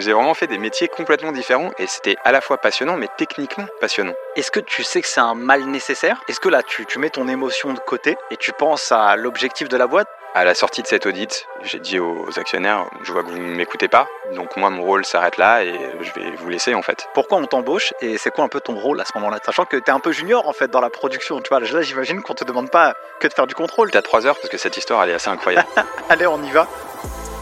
J'ai vraiment fait des métiers complètement différents et c'était à la fois passionnant mais techniquement passionnant. Est-ce que tu sais que c'est un mal nécessaire? Est-ce que là, tu, tu mets ton émotion de côté et tu penses à l'objectif de la boîte? À la sortie de cet audit, j'ai dit aux actionnaires, je vois que vous ne m'écoutez pas, donc moi mon rôle s'arrête là et je vais vous laisser en fait. Pourquoi on t'embauche et c'est quoi un peu ton rôle à ce moment-là? Sachant que t'es un peu junior en fait dans la production, tu vois. Là, j'imagine qu'on te demande pas que de faire du contrôle. T'as 3 heures parce que cette histoire elle est assez incroyable. Allez, on y va.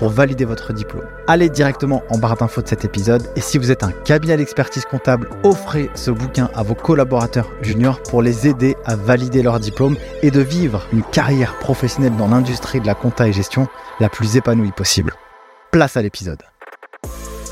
pour valider votre diplôme. Allez directement en barre d'infos de cet épisode et si vous êtes un cabinet d'expertise comptable, offrez ce bouquin à vos collaborateurs juniors pour les aider à valider leur diplôme et de vivre une carrière professionnelle dans l'industrie de la compta et gestion la plus épanouie possible. Place à l'épisode.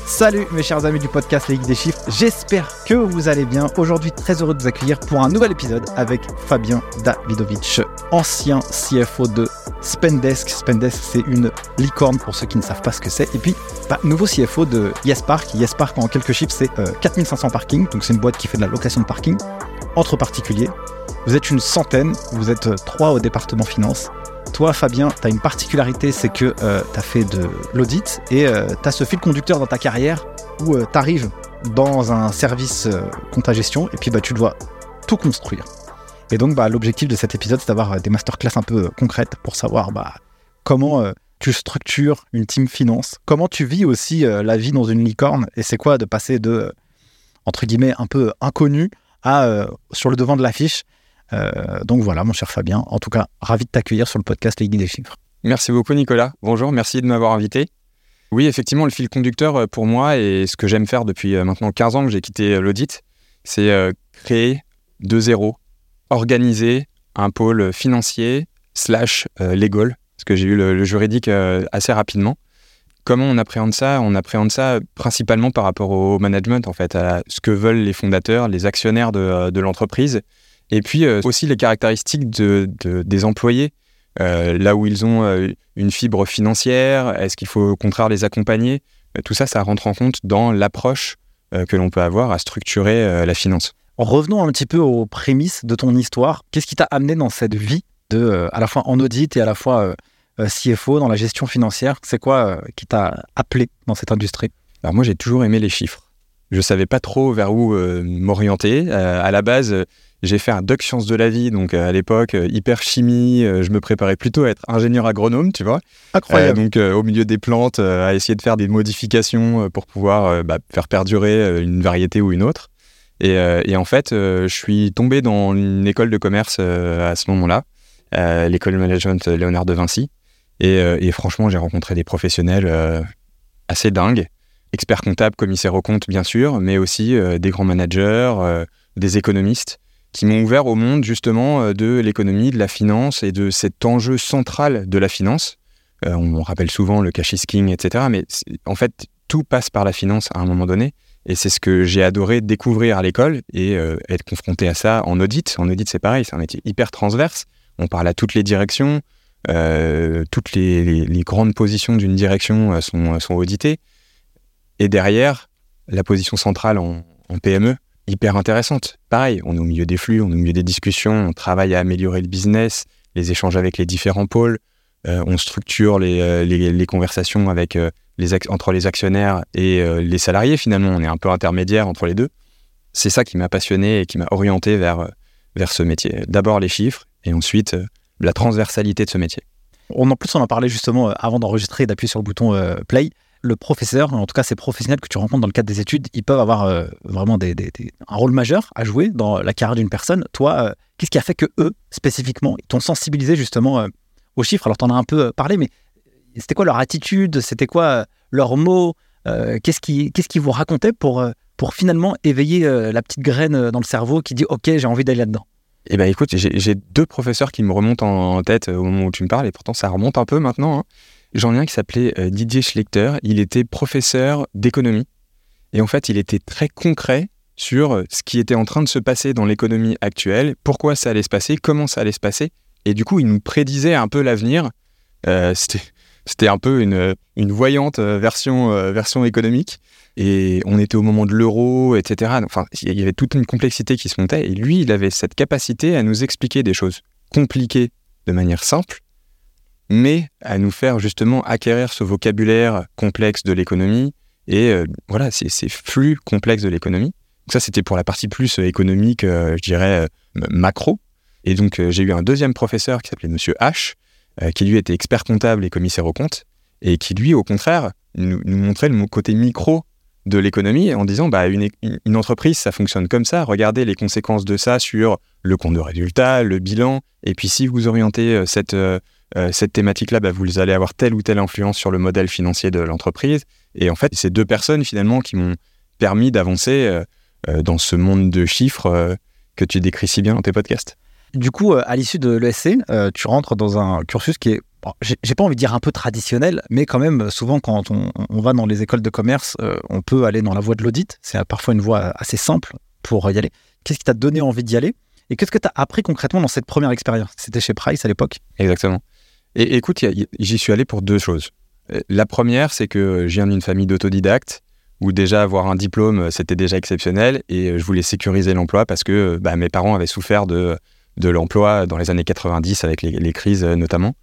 Salut mes chers amis du podcast Les des Chiffres, j'espère que vous allez bien. Aujourd'hui, très heureux de vous accueillir pour un nouvel épisode avec Fabien Davidovich, ancien CFO de Spendesk. Spendesk, c'est une licorne pour ceux qui ne savent pas ce que c'est. Et puis, bah, nouveau CFO de YesPark. YesPark, en quelques chiffres, c'est 4500 parkings. Donc, c'est une boîte qui fait de la location de parking entre particuliers. Vous êtes une centaine, vous êtes trois au département finance. Toi, Fabien, tu as une particularité, c'est que euh, tu as fait de l'audit et euh, tu as ce fil conducteur dans ta carrière où tu arrives dans un service euh, compta gestion et puis bah, tu dois tout construire. Et donc, bah, l'objectif de cet épisode, c'est d'avoir des masterclass un peu concrètes pour savoir bah, comment tu structures une team finance, comment tu vis aussi la vie dans une licorne et c'est quoi de passer de, entre guillemets, un peu inconnu à sur le devant de l'affiche. Euh, donc voilà, mon cher Fabien, en tout cas, ravi de t'accueillir sur le podcast Les Guides des Chiffres. Merci beaucoup Nicolas. Bonjour, merci de m'avoir invité. Oui, effectivement, le fil conducteur euh, pour moi et ce que j'aime faire depuis euh, maintenant 15 ans que j'ai quitté l'audit, c'est créer de zéro, organiser un pôle financier slash legal, parce que j'ai eu le, juridique assez rapidement. Comment on appréhende ça? On appréhende ça principalement par rapport au management, en fait, à ce que veulent les fondateurs, les actionnaires de, de l'entreprise et puis euh, aussi les caractéristiques de, des employés, euh, là où ils ont euh, une fibre financière, est-ce qu'il faut au contraire les accompagner? Tout ça, ça rentre en compte dans l'approche que l'on peut avoir à structurer la finance. Revenons un petit peu aux prémices de ton histoire. Qu'est-ce qui t'a amené dans cette vie de, à la fois en audit et à la fois CFO dans la gestion financière? C'est quoi qui t'a appelé dans cette industrie? Alors moi, j'ai toujours aimé les chiffres. Je savais pas trop vers où m'orienter. à la base, j'ai fait un doc sciences de la vie, donc euh, à l'époque, euh, hyper chimie. Euh, je me préparais plutôt à être ingénieur agronome, tu vois. Incroyable. donc au milieu des plantes, à essayer de faire des modifications pour pouvoir bah, faire perdurer une variété ou une autre. Et, et en fait, je suis tombé dans une école de commerce à ce moment-là, l'école de management Léonard de Vinci. Et, et franchement, j'ai rencontré des professionnels assez dingues experts comptables, commissaires aux comptes, bien sûr, mais aussi des grands managers, des économistes qui m'ont ouvert au monde justement euh, de l'économie, de la finance et de cet enjeu central de la finance. Euh, on rappelle souvent le cash is king, etc. Mais en fait, tout passe par la finance à un moment donné. Et c'est ce que j'ai adoré découvrir à l'école et euh, être confronté à ça en audit. En audit, c'est pareil, c'est un métier hyper transverse. On parle à toutes les directions, toutes les, grandes positions d'une direction sont, sont, auditées. Et derrière, la position centrale en PME, hyper intéressante. Pareil, on est au milieu des flux, on est au milieu des discussions, on travaille à améliorer le business, les échanges avec les différents pôles, euh, on structure les, euh, conversations avec, euh, les entre les actionnaires et les salariés. Finalement, on est un peu intermédiaire entre les deux. C'est ça qui m'a passionné et qui m'a orienté vers, vers ce métier. D'abord les chiffres et ensuite la transversalité de ce métier. On en plus, on en parlait justement avant d'enregistrer et d'appuyer sur le bouton play le professeur, en tout cas ces professionnels que tu rencontres dans le cadre des études, ils peuvent avoir euh, vraiment des, un rôle majeur à jouer dans la carrière d'une personne. Toi, euh, qu'est-ce qui a fait que eux, spécifiquement, ils t'ont sensibilisé justement euh, aux chiffres? Alors, tu en as un peu parlé, mais c'était quoi leur attitude? C'était quoi leurs mots? Qu'est-ce qu'ils qui vous racontaient pour, pour finalement éveiller la petite graine dans le cerveau qui dit Ok, j'ai envie d'aller là-dedans? Eh bien, écoute, j'ai deux professeurs qui me remontent en tête au moment où tu me parles, et pourtant ça remonte un peu maintenant. Hein. J'en ai un qui s'appelait euh, Didier Schlechter. Il était professeur d'économie. Et en fait, il était très concret sur ce qui était en train de se passer dans l'économie actuelle, pourquoi ça allait se passer, comment ça allait se passer. Et du coup, il nous prédisait un peu l'avenir. Euh, c'était un peu une, une voyante euh, version, euh, version économique. Et on était au moment de l'euro, etc. Enfin, il y avait toute une complexité qui se montait. Et lui, il avait cette capacité à nous expliquer des choses compliquées de manière simple, mais à nous faire justement acquérir ce vocabulaire complexe de l'économie et voilà, ces flux complexes de l'économie. Ça, c'était pour la partie plus économique, je dirais, macro. Et donc, j'ai eu un deuxième professeur qui s'appelait Monsieur H, euh, qui lui était expert comptable et commissaire aux comptes, et qui lui, au contraire, nous, montrait le côté micro de l'économie en disant bah, une, entreprise, ça fonctionne comme ça, regardez les conséquences de ça sur le compte de résultat, le bilan, et puis si vous orientez euh, cette, euh, cette thématique-là, bah, vous allez avoir telle ou telle influence sur le modèle financier de l'entreprise. Et en fait, c'est deux personnes finalement qui m'ont permis d'avancer dans ce monde de chiffres que tu décris si bien dans tes podcasts. Du coup, euh, à l'issue de l'ESC, euh, tu rentres dans un cursus qui est, j'ai pas envie de dire un peu traditionnel, mais quand même, souvent, quand on, va dans les écoles de commerce, euh, on peut aller dans la voie de l'audit. C'est parfois une voie assez simple pour y aller. Qu'est-ce qui t'a donné envie d'y aller? Et qu'est-ce que tu as appris concrètement dans cette première expérience? C'était chez Price à l'époque? Exactement. Et écoute, j'y suis allé pour deux choses. La première, c'est que je viens d'une famille d'autodidactes où déjà avoir un diplôme, c'était déjà exceptionnel et je voulais sécuriser l'emploi parce que bah, mes parents avaient souffert de de l'emploi dans les années 90 avec les, crises euh, notamment.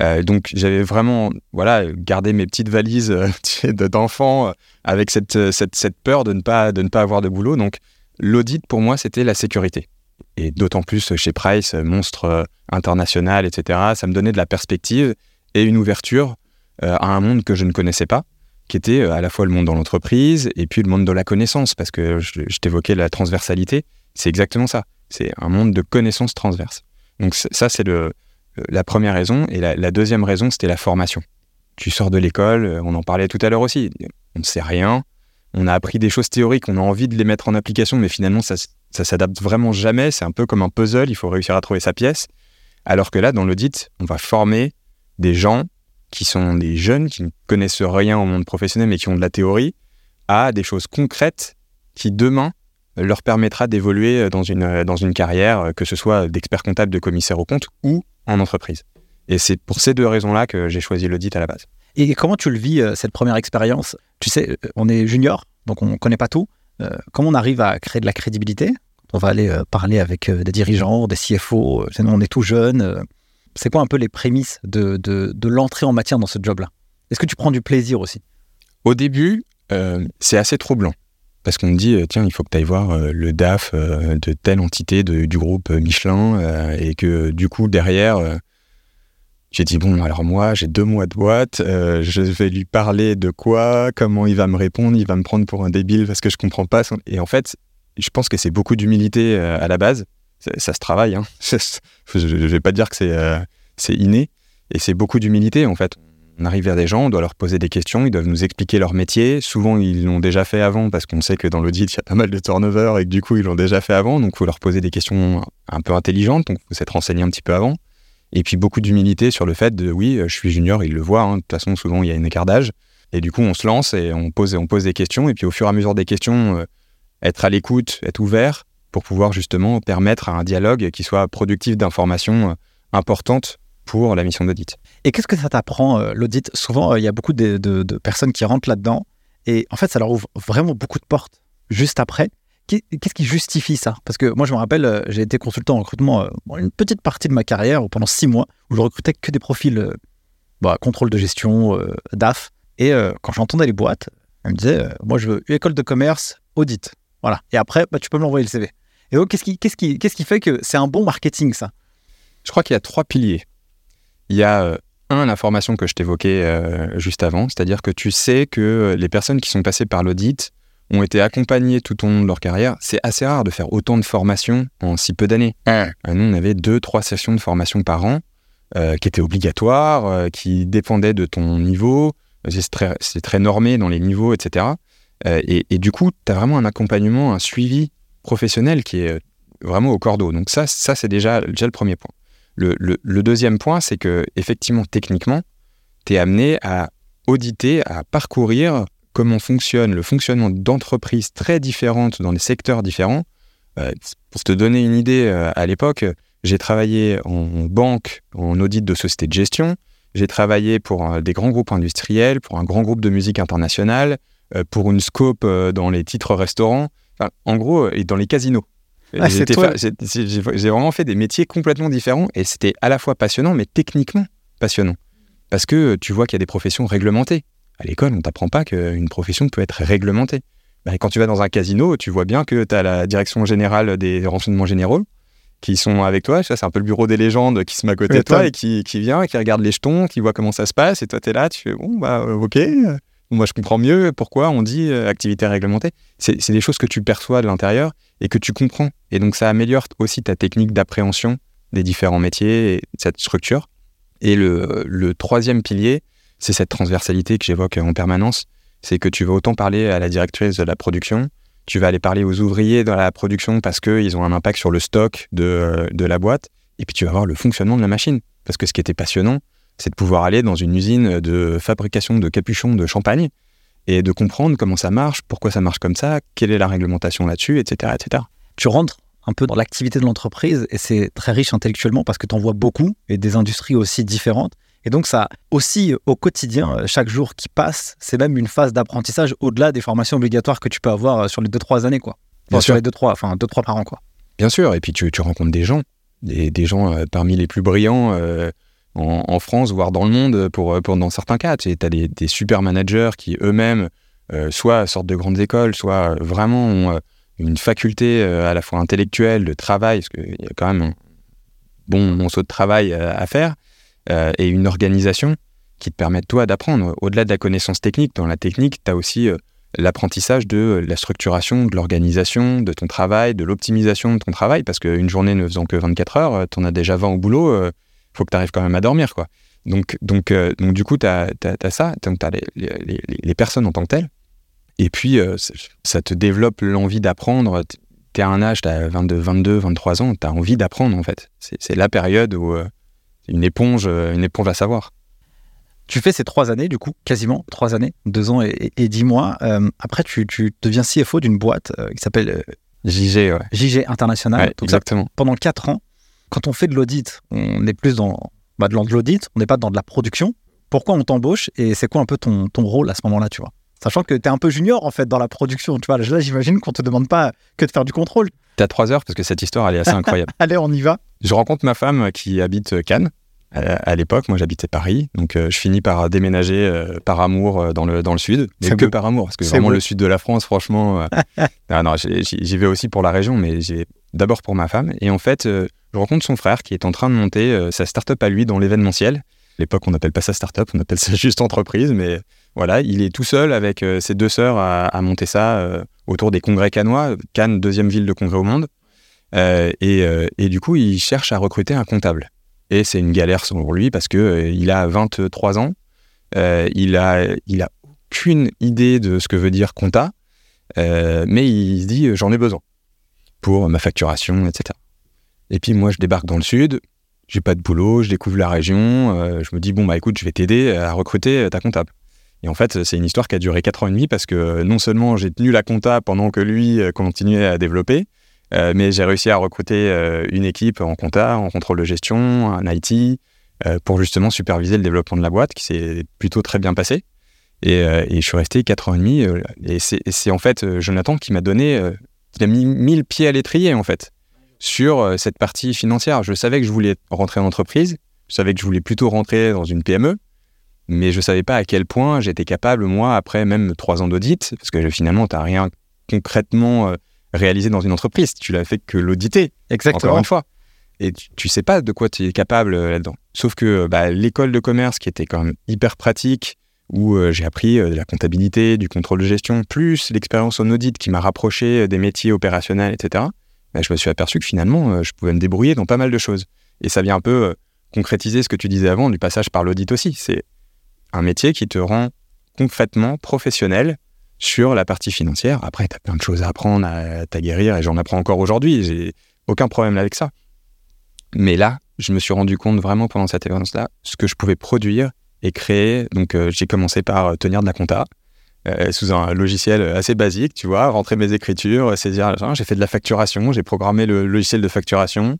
Euh, donc j'avais vraiment voilà gardé mes petites valises euh, d'enfants avec cette, cette, peur de ne, pas, de ne pas avoir de boulot. Donc l'audit pour moi c'était la sécurité. Et d'autant plus chez Price, monstre international, etc. Ça me donnait de la perspective et une ouverture à un monde que je ne connaissais pas, qui était à la fois le monde dans l'entreprise et puis le monde de la connaissance, parce que je t'évoquais la transversalité. C'est exactement ça. C'est un monde de connaissances transverses. Donc ça, c'est euh, la première raison. Et la, deuxième raison, c'était la formation. Tu sors de l'école, euh, on en parlait tout à l'heure aussi, on ne sait rien, on a appris des choses théoriques, on a envie de les mettre en application, mais finalement, ça, ça s'adapte vraiment jamais. C'est un peu comme un puzzle, il faut réussir à trouver sa pièce. Alors que là, dans l'audit, on va former des gens qui sont des jeunes, qui ne connaissent rien au monde professionnel, mais qui ont de la théorie, à des choses concrètes qui, demain, leur permettra d'évoluer euh, dans une, euh, dans une carrière, euh, que ce soit d'expert comptable, de commissaire au compte ou en entreprise. Et c'est pour ces deux raisons-là que j'ai choisi l'audit à la base. Et comment tu le vis, cette première expérience? Tu sais, on est junior, donc on ne connaît pas tout. Comment on arrive à créer de la crédibilité? On va aller parler avec des dirigeants, des CFO, on est tout jeune. c'est quoi un peu les prémices de, l'entrée en matière dans ce job-là? Est-ce que tu prends du plaisir aussi? Au début, c'est assez troublant. Parce qu'on me dit euh, tiens il faut que tu ailles voir euh, le DAF euh, de telle entité du groupe Michelin et que du coup derrière j'ai dit bon alors moi j'ai deux mois de boîte je vais lui parler de quoi comment il va me répondre il va me prendre pour un débile parce que je comprends pas et en fait je pense que c'est beaucoup d'humilité à la base ça, se travaille hein. je, ne vais pas dire que c'est c'est inné et c'est beaucoup d'humilité en fait on arrive vers des gens, on doit leur poser des questions, ils doivent nous expliquer leur métier. Souvent, ils l'ont déjà fait avant parce qu'on sait que dans l'audit, il y a pas mal de turnover et que du coup, ils l'ont déjà fait avant. Donc, il faut leur poser des questions un peu intelligentes. Donc, il faut s'être renseigné un petit peu avant. Et puis, beaucoup d'humilité sur le fait de oui, je suis junior, ils le voient. Hein. De toute façon, souvent, il y a une écart d'âge. Et du coup, on se lance et on pose, on pose des questions. Et puis, au fur et à mesure des questions, euh, être à l'écoute, être ouvert pour pouvoir justement permettre à un dialogue qui soit productif d'informations euh, importantes pour la mission d'audit. Et qu'est-ce que ça t'apprend, euh, l'audit? Souvent, euh, il y a beaucoup de, personnes qui rentrent là-dedans et en fait, ça leur ouvre vraiment beaucoup de portes juste après. Qu'est-ce qui justifie ça? Parce que moi, je me rappelle, euh, j'ai été consultant en recrutement une petite partie de ma carrière pendant six mois où je recrutais que des profils bah, contrôle de gestion, DAF. Et quand j'entendais les boîtes, elles me disaient Moi, je veux école de commerce, audit. Voilà. Et après, bah, tu peux me l'envoyer le CV. Et donc, qu'est-ce qui, qui, qui fait que c'est un bon marketing, ça? Je crois qu'il y a trois piliers. Il y a un, l'information que je t'évoquais euh, juste avant, c'est-à-dire que tu sais que les personnes qui sont passées par l'audit ont été accompagnées tout au long de leur carrière. C'est assez rare de faire autant de formations en si peu d'années. Euh, nous, on avait deux, trois sessions de formation par an euh, qui étaient obligatoires, qui dépendaient de ton niveau. C'est très, très, normé dans les niveaux, etc. Et, et, du coup, tu as vraiment un accompagnement, un suivi professionnel qui est vraiment au cordeau. Donc ça, ça c'est déjà, déjà le premier point. Le, deuxième point, c'est que effectivement, techniquement, tu es amené à auditer, à parcourir comment fonctionne le fonctionnement d'entreprises très différentes dans des secteurs différents. Euh, pour te donner une idée, euh, à l'époque, j'ai travaillé en banque, en audit de société de gestion. J'ai travaillé pour euh, des grands groupes industriels, pour un grand groupe de musique internationale, pour une scope dans les titres restaurants, en gros, et dans les casinos. Ah, j'ai vraiment fait des métiers complètement différents et c'était à la fois passionnant, mais techniquement passionnant. Parce que tu vois qu'il y a des professions réglementées. À l'école, on t'apprend pas qu'une profession peut être réglementée. Bah, quand tu vas dans un casino, tu vois bien que tu as la direction générale des renseignements généraux qui sont avec toi. Ça, c'est un peu le bureau des légendes qui se met à côté de toi et qui, qui, vient, qui regarde les jetons, qui voit comment ça se passe. Et toi, tu es là, tu fais bon, bah, ok. Moi, je comprends mieux pourquoi on dit euh, activité réglementée. C'est des choses que tu perçois de l'intérieur et que tu comprends. Et donc, ça améliore aussi ta technique d'appréhension des différents métiers et cette structure. Et le, troisième pilier, c'est cette transversalité que j'évoque en permanence. C'est que tu vas autant parler à la directrice de la production, tu vas aller parler aux ouvriers dans la production parce qu'ils ont un impact sur le stock de, de, la boîte, et puis tu vas voir le fonctionnement de la machine. Parce que ce qui était passionnant, c'est de pouvoir aller dans une usine de fabrication de capuchons de champagne et de comprendre comment ça marche, pourquoi ça marche comme ça, quelle est la réglementation là-dessus, etc., etc. Tu rentres un peu dans l'activité de l'entreprise et c'est très riche intellectuellement parce que tu en vois beaucoup et des industries aussi différentes. Et donc ça aussi au quotidien, euh, chaque jour qui passe, c'est même une phase d'apprentissage au-delà des formations obligatoires que tu peux avoir euh, sur les 2-3 années. quoi. Enfin, sur les 2-3, enfin 2-3 par an. quoi. Bien sûr, et puis tu, rencontres des gens, des, des gens euh, parmi les plus brillants en, France, voire dans le monde, pour, pour dans certains cas. Tu as des, des, super managers qui eux-mêmes soit sortent de grandes écoles, soit vraiment ont une faculté euh, à la fois intellectuelle, de travail, parce qu'il y a quand même un bon monceau de travail euh, à faire, euh, et une organisation qui te permettent, toi, d'apprendre. Au-delà de la connaissance technique, dans la technique, tu as aussi l'apprentissage de la structuration, de l'organisation, de ton travail, de l'optimisation de ton travail, parce qu'une journée ne faisant que 24 heures, tu en as déjà 20 au boulot, il faut que tu arrives quand même à dormir. quoi. Donc, donc, donc du coup, tu as, ça, tu as les, les, personnes en tant que telles, et puis, euh, ça te développe l'envie d'apprendre. Tu es à un âge, tu as 22, 22, 23 ans, tu as envie d'apprendre en fait. C'est la période où euh, une éponge, euh, une éponge à savoir. Tu fais ces trois années, du coup, quasiment trois années, deux ans et, dix mois. après, tu, tu, deviens CFO d'une boîte qui s'appelle JG, ouais. JG International. exactement. pendant quatre ans, quand on fait de l'audit, on est plus dans, bah, de l'audit, on n'est pas dans de la production. Pourquoi on t'embauche et c'est quoi un peu ton, ton rôle à ce moment-là, tu vois? Sachant que tu es un peu junior en fait dans la production. Tu vois, là, j'imagine qu'on te demande pas que de faire du contrôle. Tu as trois heures parce que cette histoire, elle est assez incroyable. Allez, on y va. Je rencontre ma femme qui habite Cannes. À l'époque, moi j'habitais Paris, donc euh, je finis par déménager euh, par amour euh, dans, le, dans le sud, mais que par amour, parce que vraiment le sud de la France, franchement, non, non j'y vais aussi pour la région, mais j'ai d'abord pour ma femme. Et en fait, je rencontre son frère qui est en train de monter sa start-up à lui dans l'événementiel. À l'époque, on n'appelle pas ça start-up, on appelle ça juste entreprise, mais voilà, il est tout seul avec ses deux sœurs à, monter ça autour des congrès cannois. Cannes, deuxième ville de congrès au monde. Euh, et, du coup, il cherche à recruter un comptable. Et c'est une galère pour lui parce qu'il il a 23 ans. il a, il a aucune idée de ce que veut dire compta. mais il se dit j'en ai besoin pour ma facturation, etc. Et puis moi, je débarque dans le sud, j'ai pas de boulot, je découvre la région, je me dis bon bah écoute, je vais t'aider à recruter ta comptable. Et en fait, c'est une histoire qui a duré 4 ans et demi parce que non seulement j'ai tenu la compta pendant que lui euh, continuait à développer, euh, mais j'ai réussi à recruter euh, une équipe en compta, en contrôle de gestion, en IT, pour justement superviser le développement de la boîte qui s'est plutôt très bien passé. Et, je suis resté 4 ans et demi. et c'est en fait Jonathan qui m'a donné, il a mis mille pieds à l'étrier en fait sur cette partie financière. Je savais que je voulais rentrer en entreprise, je savais que je voulais plutôt rentrer dans une PME, mais je ne savais pas à quel point j'étais capable, moi, après même trois ans d'audit, parce que finalement, tu n'as rien concrètement euh, réalisé dans une entreprise, tu l'as fait que l'auditer, Exactement. encore une fois. Et tu, ne sais pas de quoi tu es capable euh, là-dedans. Sauf que bah, l'école de commerce, qui était quand même hyper pratique, où euh, j'ai appris de la comptabilité, du contrôle de gestion, plus l'expérience en audit qui m'a rapproché des métiers opérationnels, etc., bah, je me suis aperçu que finalement, je pouvais me débrouiller dans pas mal de choses. Et ça vient un peu concrétiser ce que tu disais avant du passage par l'audit aussi. C'est un métier qui te rend concrètement professionnel sur la partie financière. Après, tu as plein de choses à apprendre, à t'aguerrir, et j'en apprends encore aujourd'hui. J'ai aucun problème avec ça. Mais là, je me suis rendu compte vraiment pendant cette expérience-là ce que je pouvais produire et créer. Donc, euh, j'ai commencé par tenir de la compta. euh, sous un logiciel assez basique, tu vois, rentrer mes écritures, saisir, j'ai fait de la facturation, j'ai programmé le logiciel de facturation.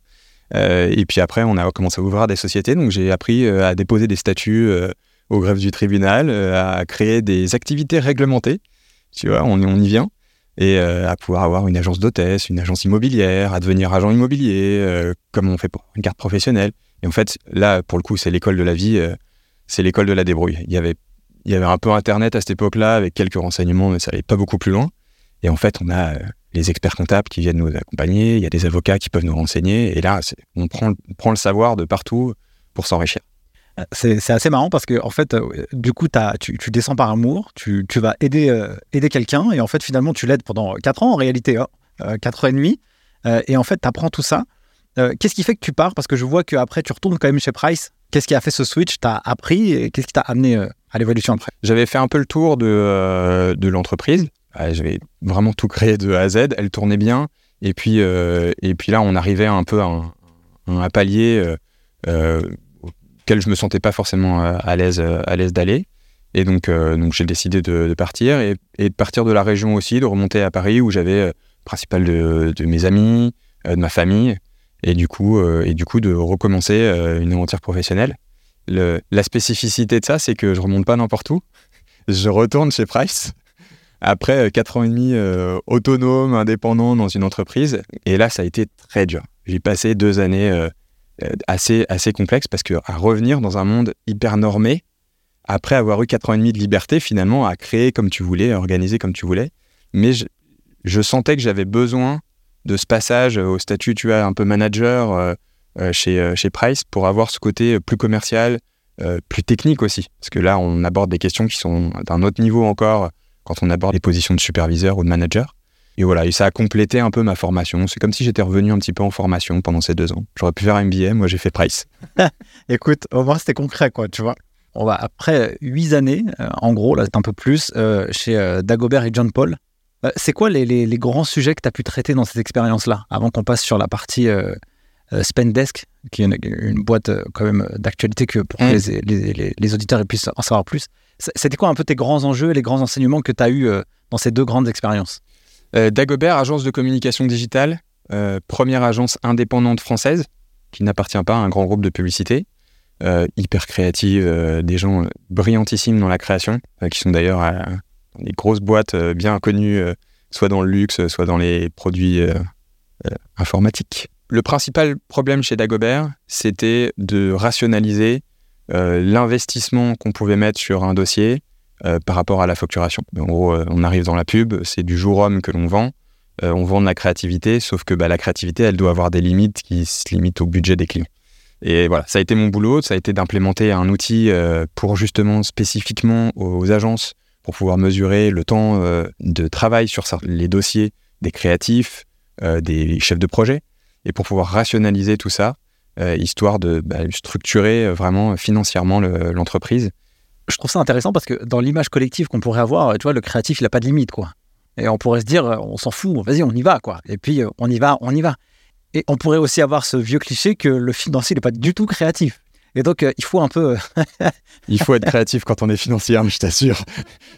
et puis après, on a commencé à ouvrir des sociétés. Donc, j'ai appris à déposer des statuts au greffe du tribunal, à créer des activités réglementées. Tu vois, on, y vient et euh, à pouvoir avoir une agence d'hôtesse, une agence immobilière, à devenir agent immobilier, euh, comme on fait pour une carte professionnelle. Et en fait, là, pour le coup, c'est l'école de la vie, euh, c'est l'école de la débrouille. Il y avait, un peu Internet à cette époque-là, avec quelques renseignements, mais ça n'allait pas beaucoup plus loin. Et en fait, on a les experts comptables qui viennent nous accompagner, il y a des avocats qui peuvent nous renseigner, et là, on prend le savoir de partout pour s'enrichir. C'est assez marrant parce que, en fait, euh, du coup, tu, descends par amour, tu, vas aider, euh, aider quelqu'un, et en fait, finalement, tu l'aides pendant 4 ans en réalité, hein, 4 euh, ans et demi, et en fait, tu apprends tout ça. Qu'est-ce qui fait que tu pars? Parce que je vois qu'après, tu retournes quand même chez Price. Qu'est-ce qui a fait ce switch? Tu as appris et qu'est-ce qui t'a amené à l'évolution après? J'avais fait un peu le tour de, l'entreprise. J'avais vraiment tout créé de A à Z. Elle tournait bien. Et puis, et puis là, on arrivait un peu à un palier auquel je me sentais pas forcément euh, à l'aise euh, à l'aise d'aller. Et donc, euh, j'ai décidé de, partir et, de partir de la région aussi, de remonter à Paris où j'avais principal de, mes amis, de ma famille, et du coup, et du coup de recommencer une aventure professionnelle. Le, la spécificité de ça, c'est que je remonte pas n'importe où. Je retourne chez Price après 4 ans et demi autonome, indépendant dans une entreprise. Et là, ça a été très dur. J'ai passé deux années assez, assez complexe parce que à revenir dans un monde hyper normé, après avoir eu 4 ans et demi de liberté, finalement, à créer comme tu voulais, à organiser comme tu voulais. Mais je, sentais que j'avais besoin de ce passage au statut, tu as un peu manager euh, euh, chez, chez Price pour avoir ce côté plus commercial, plus technique aussi. Parce que là, on aborde des questions qui sont d'un autre niveau encore quand on aborde les positions de superviseur ou de manager. Et voilà, et ça a complété un peu ma formation. C'est comme si j'étais revenu un petit peu en formation pendant ces deux ans. J'aurais pu faire un MBA, moi j'ai fait Price. Écoute, au moins c'était concret, quoi, tu vois. On va après huit années, euh, en gros, là c'est un peu plus, euh, chez euh, Dagobert et John Paul. c'est quoi les, les, grands sujets que tu as pu traiter dans cette expérience-là, avant qu'on passe sur la partie Spendesk, qui est une, boîte quand même d'actualité que pour que mm. les, les, auditeurs puissent en savoir plus. C'était quoi un peu tes grands enjeux et les grands enseignements que tu as eus dans ces deux grandes expériences? Dagobert, agence de communication digitale, euh, première agence indépendante française qui n'appartient pas à un grand groupe de publicité. Euh, hyper créative, des gens brillantissimes dans la création, qui sont d'ailleurs des grosses boîtes bien connues, soit dans le luxe, soit dans les produits informatiques. Le principal problème chez Dagobert, c'était de rationaliser l'investissement qu'on pouvait mettre sur un dossier euh, par rapport à la facturation. En gros, euh, on arrive dans la pub, c'est du jour homme que l'on vend. Euh, on vend de la créativité, sauf que bah, la créativité, elle doit avoir des limites qui se limitent au budget des clients. Et voilà, ça a été mon boulot, ça a été d'implémenter un outil pour justement spécifiquement aux agences pour pouvoir mesurer le temps de travail sur les dossiers des créatifs, des chefs de projet, et pour pouvoir rationaliser tout ça, histoire de bah, structurer vraiment financièrement l'entreprise je trouve ça intéressant parce que dans l'image collective qu'on pourrait avoir, tu vois, le créatif, il n'a pas de limite, quoi. Et on pourrait se dire, on s'en fout, vas-y, on y va, quoi. Et puis, euh, on y va, on y va. Et on pourrait aussi avoir ce vieux cliché que le financier n'est pas du tout créatif. Et donc, euh, il faut un peu. Euh, il faut être créatif quand on est financier, hein, je t'assure.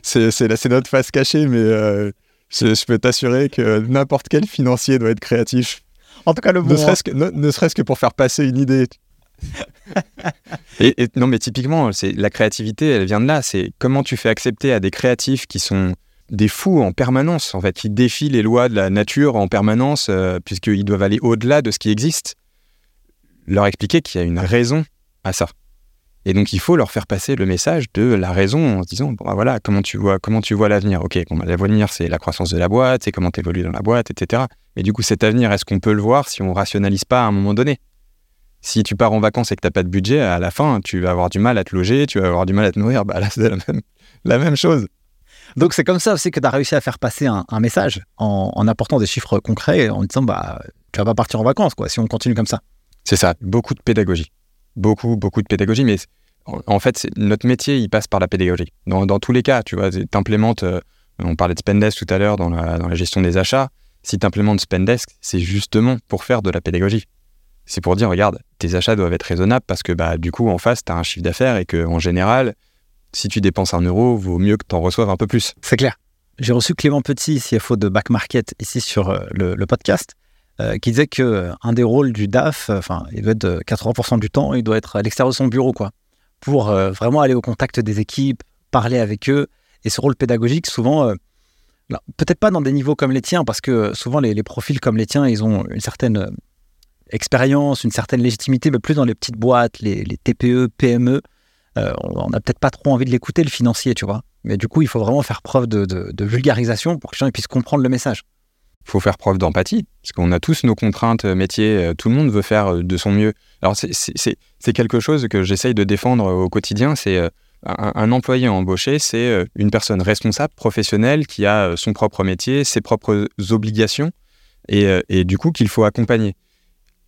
C'est, c'est, notre face cachée, mais je, peux t'assurer que n'importe quel financier doit être créatif. En tout cas, le bon. Ne serait-ce que, ne serait-ce que pour faire passer une idée. et, non, mais typiquement, c'est la créativité, elle vient de là. C'est comment tu fais accepter à des créatifs qui sont des fous en permanence, en fait, qui défient les lois de la nature en permanence, euh, puisqu'ils doivent aller au-delà de ce qui existe, leur expliquer qu'il y a une raison à ça. Et donc, il faut leur faire passer le message de la raison en se disant, bah, voilà, comment tu vois, vois l'avenir? Ok, bah, l'avenir, c'est la croissance de la boîte, c'est comment tu évolues dans la boîte, etc. Mais du coup, cet avenir, est-ce qu'on peut le voir si on rationalise pas à un moment donné? Si tu pars en vacances et que tu n'as pas de budget, à la fin, tu vas avoir du mal à te loger, tu vas avoir du mal à te nourrir. Bah là, c'est la même, chose. Donc c'est comme ça aussi que tu as réussi à faire passer un, message en, apportant des chiffres concrets, en disant bah tu vas pas partir en vacances quoi si on continue comme ça. C'est ça, beaucoup de pédagogie, beaucoup beaucoup de pédagogie, mais en fait notre métier il passe par la pédagogie. Dans, tous les cas, tu vois, tu implémentes, euh, on parlait de Spendesk tout à l'heure dans la, dans la gestion des achats. Si tu implémentes Spendesk, c'est justement pour faire de la pédagogie c'est pour dire, regarde, tes achats doivent être raisonnables parce que bah, du coup, en face, tu as un chiffre d'affaires et qu'en général, si tu dépenses un euro, vaut mieux que tu en reçoives un peu plus. C'est clair. J'ai reçu Clément Petit, CFO de Back Market, ici sur euh, le, podcast, euh, qui disait que euh, un des rôles du DAF, enfin, il doit être de 80% du temps, il doit être à l'extérieur de son bureau, quoi, pour vraiment aller au contact des équipes, parler avec eux. Et ce rôle pédagogique, souvent, peut-être pas dans des niveaux comme les tiens, parce que souvent les, les profils comme les tiens, ils ont une certaine expérience, une certaine légitimité, mais plus dans les petites boîtes, les, les TPE, PME. euh, on n'a peut-être pas trop envie de l'écouter, le financier, tu vois. Mais du coup, il faut vraiment faire preuve de, vulgarisation pour que les gens puissent comprendre le message. faut faire preuve d'empathie, parce qu'on a tous nos contraintes euh, métiers, euh, tout le monde veut faire de son mieux. Alors c'est- quelque chose que j'essaye de défendre au quotidien, c'est un, employé embauché, c'est une personne responsable, professionnelle, qui a son propre métier, ses propres obligations, et du coup qu'il faut accompagner.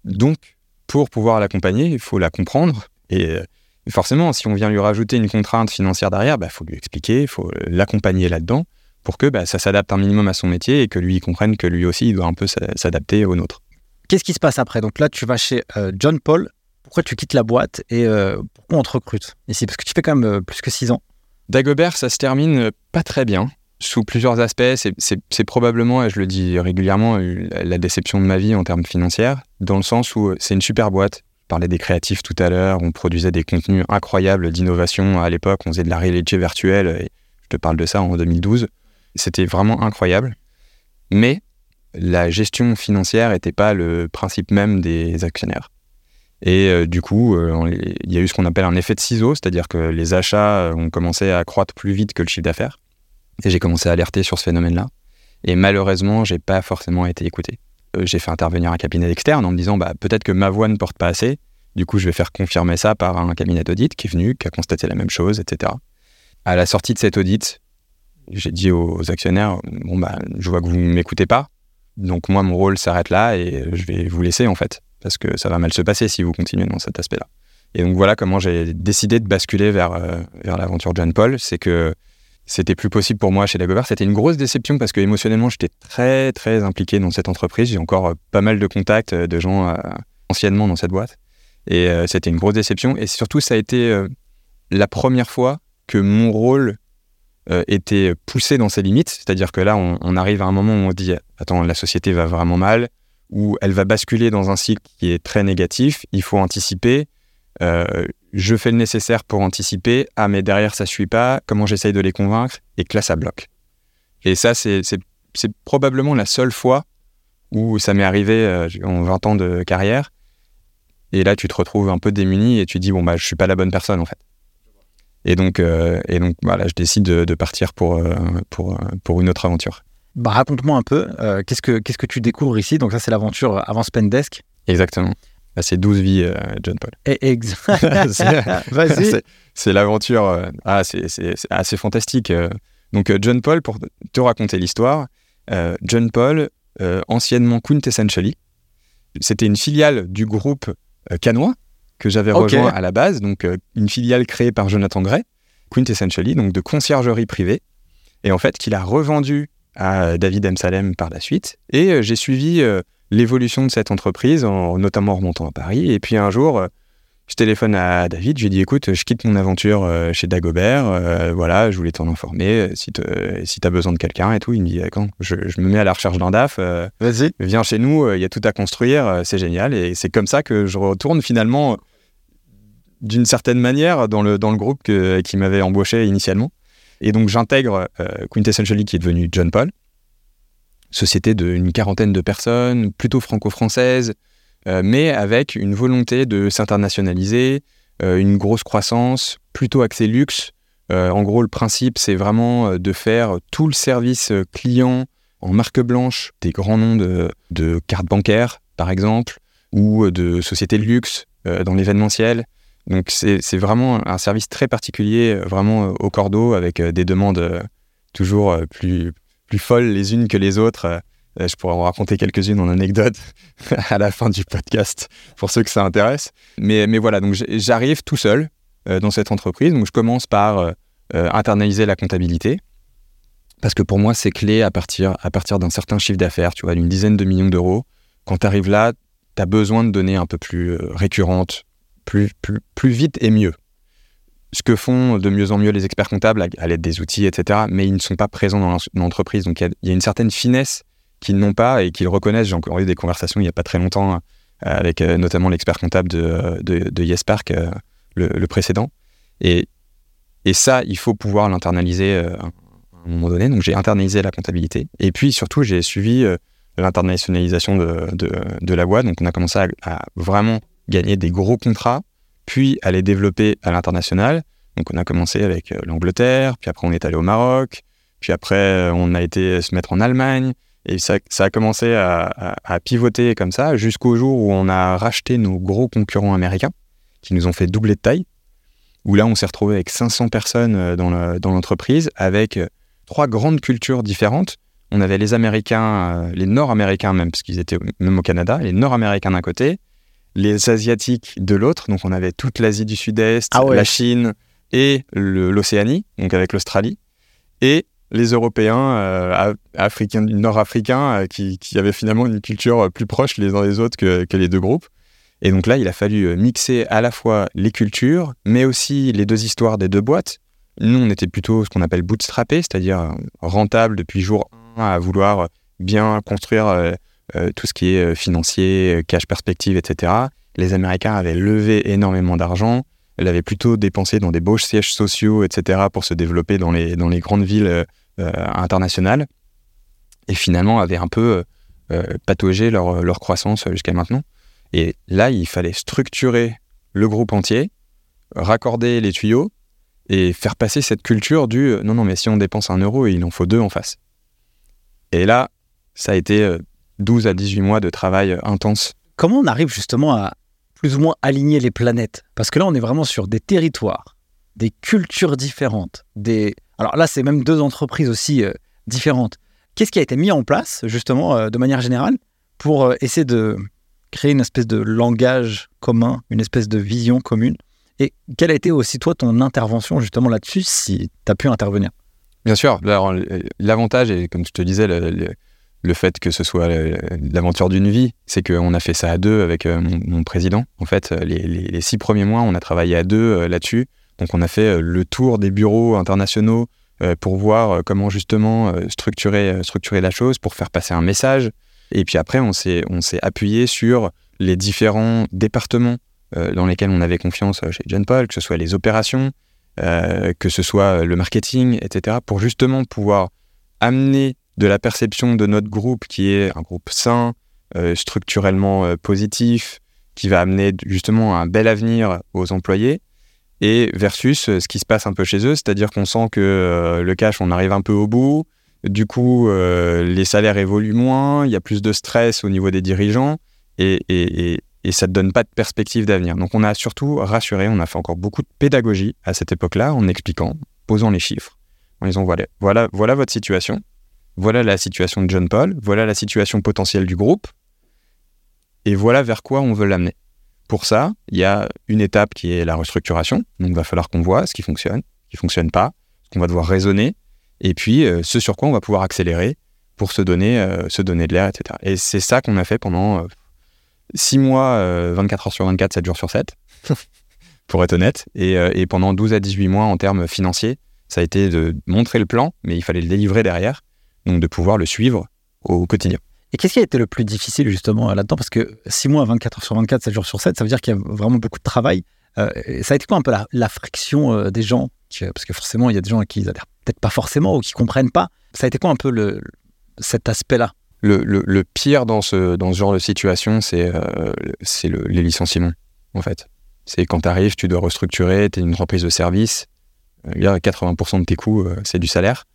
Donc, pour pouvoir l'accompagner, il faut la comprendre, et euh, forcément, si on vient lui rajouter une contrainte financière derrière, il faut lui expliquer, il faut l'accompagner là-dedans, pour que bah, ça s'adapte un minimum à son métier et que lui comprenne que lui aussi il doit un peu s'a- s'adapter au nôtre. Qu'est-ce qui se passe après? Donc là, tu vas chez euh, John Paul. Pourquoi tu quittes la boîte et euh, pourquoi on te recrute ici? Parce que tu fais quand même euh, plus que 6 ans. Dagobert, ça se termine pas très bien, sous plusieurs aspects. C'est- probablement, et je le dis régulièrement, la déception de ma vie en termes financiers, dans le sens où euh, c'est une super boîte. Je parlais des créatifs tout à l'heure, on produisait des contenus incroyables d'innovation à l'époque, on faisait de la réalité virtuelle, et je te parle de ça en 2012. C'était vraiment incroyable. Mais la gestion financière n'était pas le principe même des actionnaires. Et euh, du coup, euh, il y a eu ce qu'on appelle un effet de ciseau, c'est-à-dire que les achats ont commencé à croître plus vite que le chiffre d'affaires. Et j'ai commencé à alerter sur ce phénomène-là. Et malheureusement, j'ai pas forcément été écouté. Euh, j'ai fait intervenir un cabinet externe en me disant bah, peut-être que ma voix ne porte pas assez. Du coup, je vais faire confirmer ça par un cabinet d'audit qui est venu, qui a constaté la même chose, etc. À la sortie de cet audit, j'ai dit aux actionnaires bon bah, je vois que vous ne m'écoutez pas, donc moi mon rôle s'arrête là et je vais vous laisser en fait, parce que ça va mal se passer si vous continuez dans cet aspect-là. Et donc voilà comment j'ai décidé de basculer vers, euh, vers l'aventure John Paul, c'est que c'était plus possible pour moi chez Dagobert. C'était une grosse déception parce que émotionnellement j'étais très très impliqué dans cette entreprise. J'ai encore euh, pas mal de contacts euh, de gens euh, anciennement dans cette boîte. Et c'était une grosse déception. Et surtout, ça a été la première fois que mon rôle était poussé dans ses limites. C'est-à-dire que là, on, arrive à un moment où on dit Attends, la société va vraiment mal, ou elle va basculer dans un cycle qui est très négatif, il faut anticiper. Je fais le nécessaire pour anticiper. Ah, mais derrière, ça ne suit pas. Comment j'essaye de les convaincre? Et que là, ça bloque. Et ça, c'est probablement la seule fois où ça m'est arrivé euh, en 20 ans de carrière. Et là, tu te retrouves un peu démuni et tu dis, bon, bah, je suis pas la bonne personne, en fait. Et donc, euh, et donc voilà, je décide de, de partir pour, euh, pour, pour une autre aventure. Bah, raconte-moi un peu, qu'est-ce, que, qu'est-ce que tu découvres ici? Donc ça, c'est l'aventure avant Spendesk. Exactement. Là, c'est 12 vies, euh, John Paul. Et ex- C'est- Vas-y. c'est- c'est l'aventure. euh, ah, c'est assez fantastique. euh. Donc, John Paul, pour te raconter l'histoire, John Paul, anciennement Quintessentially, c'était une filiale du groupe Canois que j'avais rejoint à la base, donc une filiale créée par Jonathan Gray, Quintessentially, donc de conciergerie privée, et en fait qu'il a revendu à David M. Salem par la suite. Et j'ai suivi l'évolution de cette entreprise, en, notamment en remontant à Paris. Et puis un jour, euh, je téléphone à David, je lui dis écoute, je quitte mon aventure euh, chez Dagobert, euh, voilà, je voulais t'en informer, si tu si as besoin de quelqu'un et tout. Il me dit quand je, je me mets à la recherche d'un DAF, euh, Vas-y. viens chez nous, il y a tout à construire, c'est génial. Et c'est comme ça que je retourne finalement, d'une certaine manière, dans le, dans le groupe que- qui m'avait embauché initialement. Et donc j'intègre euh, Quintessentially qui est devenu John Paul, société d'une quarantaine de personnes, plutôt franco-française, euh, mais avec une volonté de s'internationaliser, euh, une grosse croissance, plutôt axée luxe. Euh, en gros, le principe, c'est vraiment de faire tout le service client en marque blanche des grands noms de, de cartes bancaires, par exemple, ou de sociétés de luxe dans l'événementiel. Donc c'est vraiment un service très particulier, vraiment au cordeau, avec des demandes toujours plus, plus folles les unes que les autres. Euh, je pourrais en raconter quelques-unes en anecdote à la fin du podcast pour ceux que ça intéresse. Mais, voilà, donc j'arrive tout seul euh, dans cette entreprise. Donc je commence par euh, internaliser la comptabilité. Parce que pour moi, c'est clé à partir, à partir d'un certain chiffre d'affaires, tu vois, d'une dizaine de millions d'euros. Quand tu arrives là, tu as besoin de données un peu plus récurrentes, plus, plus, plus vite et mieux. Ce que font de mieux en mieux les experts comptables à, l'aide des outils, etc. Mais ils ne sont pas présents dans l'entreprise. Donc il y, a une certaine finesse qu'ils n'ont pas et qu'ils reconnaissent. J'ai encore eu des conversations il n'y a pas très longtemps euh, avec euh, notamment l'expert comptable de, de, YesPark, euh, le, précédent. Et, ça, il faut pouvoir l'internaliser à un moment donné. Donc j'ai internalisé la comptabilité. Et puis surtout, j'ai suivi l'internationalisation de, la boîte. Donc on a commencé à vraiment gagner des gros contrats puis à les développer à l'international. Donc on a commencé avec euh, l'Angleterre, puis après on est allé au Maroc, puis après euh, on a été se mettre en Allemagne, et ça, a commencé à, pivoter comme ça jusqu'au jour où on a racheté nos gros concurrents américains, qui nous ont fait doubler de taille, où là on s'est retrouvé avec 500 personnes euh, dans l'entreprise, avec trois grandes cultures différentes. On avait les Américains, les Nord-Américains même, parce qu'ils étaient même au Canada, les Nord-Américains d'un côté, les Asiatiques de l'autre. Donc on avait toute l'Asie du Sud-Est, ah la Chine et l'Océanie, donc avec l'Australie. Et les Européens, euh, africains, nord-africains, euh, qui, avaient finalement une culture euh, plus proche les uns des autres que, les deux groupes. Et donc là, il a fallu mixer à la fois les cultures, mais aussi les deux histoires des deux boîtes. Nous, on était plutôt ce qu'on appelle bootstrappé, c'est-à-dire rentable depuis jour 1 à vouloir bien construire tout ce qui est euh, financier, euh, cash perspective, etc. Les Américains avaient levé énormément d'argent. Ils avaient plutôt dépensé dans des beaux sièges sociaux, etc., pour se développer dans les, dans les grandes villes internationales. Et finalement, avaient un peu pataugé leur, leur croissance jusqu'à maintenant. Et là, il fallait structurer le groupe entier, raccorder les tuyaux et faire passer cette culture du non, non, mais si on dépense un euro, il en faut deux en face. Et là, ça a été 12 à 18 mois de travail intense. Comment on arrive justement à plus ou moins aligner les planètes? Parce que là, on est vraiment sur des territoires, des cultures différentes, des... Alors là, c'est même deux entreprises aussi euh, différentes. Qu'est-ce qui a été mis en place, justement, euh, de manière générale, pour euh, essayer de créer une espèce de langage commun, une espèce de vision commune? Et quelle a été aussi, toi, ton intervention, justement, là-dessus, si tu as pu intervenir? Bien sûr. L'avantage, et comme je te disais, le, le fait que ce soit l'aventure d'une vie, c'est qu'on a fait ça à deux avec euh, mon, président. En fait, les, six premiers mois, on a travaillé à deux euh, là-dessus. Donc, on a fait euh, le tour des bureaux internationaux pour voir comment justement structurer, structurer la chose, pour faire passer un message. Et puis après, on s'est appuyé sur les différents départements dans lesquels on avait confiance chez John Paul, que ce soit les opérations, que ce soit le marketing, etc., pour justement pouvoir amener de la perception de notre groupe qui est un groupe sain, euh, structurellement euh, positif, qui va amener justement un bel avenir aux employés, et versus euh, ce qui se passe un peu chez eux, c'est-à-dire qu'on sent que le cash, on arrive un peu au bout, du coup, les salaires évoluent moins, il y a plus de stress au niveau des dirigeants, et, ça ne donne pas de perspective d'avenir. Donc on a surtout rassuré, on a fait encore beaucoup de pédagogie à cette époque-là, en expliquant, posant les chiffres, en disant voilà, voilà votre situation, voilà la situation de John Paul, voilà la situation potentielle du groupe, et voilà vers quoi on veut l'amener. Pour ça, il y a une étape qui est la restructuration, donc il va falloir qu'on voit ce qui fonctionne, ce qui ne fonctionne pas, ce qu'on va devoir raisonner, et puis euh, ce sur quoi on va pouvoir accélérer pour se donner, euh, se donner de l'air, etc. Et c'est ça qu'on a fait pendant 6 euh, mois, 24 heures sur 24, 7 jours sur 7, pour être honnête, et, et pendant 12 à 18 mois en termes financiers, ça a été de montrer le plan, mais il fallait le délivrer derrière, donc de pouvoir le suivre au quotidien. Et qu'est-ce qui a été le plus difficile justement là-dedans? Parce que 6 mois, 24 heures sur 24, 7 jours sur 7, ça veut dire qu'il y a vraiment beaucoup de travail. Euh, ça a été quoi un peu la, friction euh, des gens Parce que forcément, il y a des gens qui adhèrent peut-être pas forcément ou qui comprennent pas. Ça a été quoi un peu le, cet aspect-là? Le, pire dans ce, dans ce genre de situation, c'est euh, les licenciements, en fait. C'est quand tu arrives, tu dois restructurer, tu es une entreprise de service, il y a 80% de tes coûts, c'est du salaire.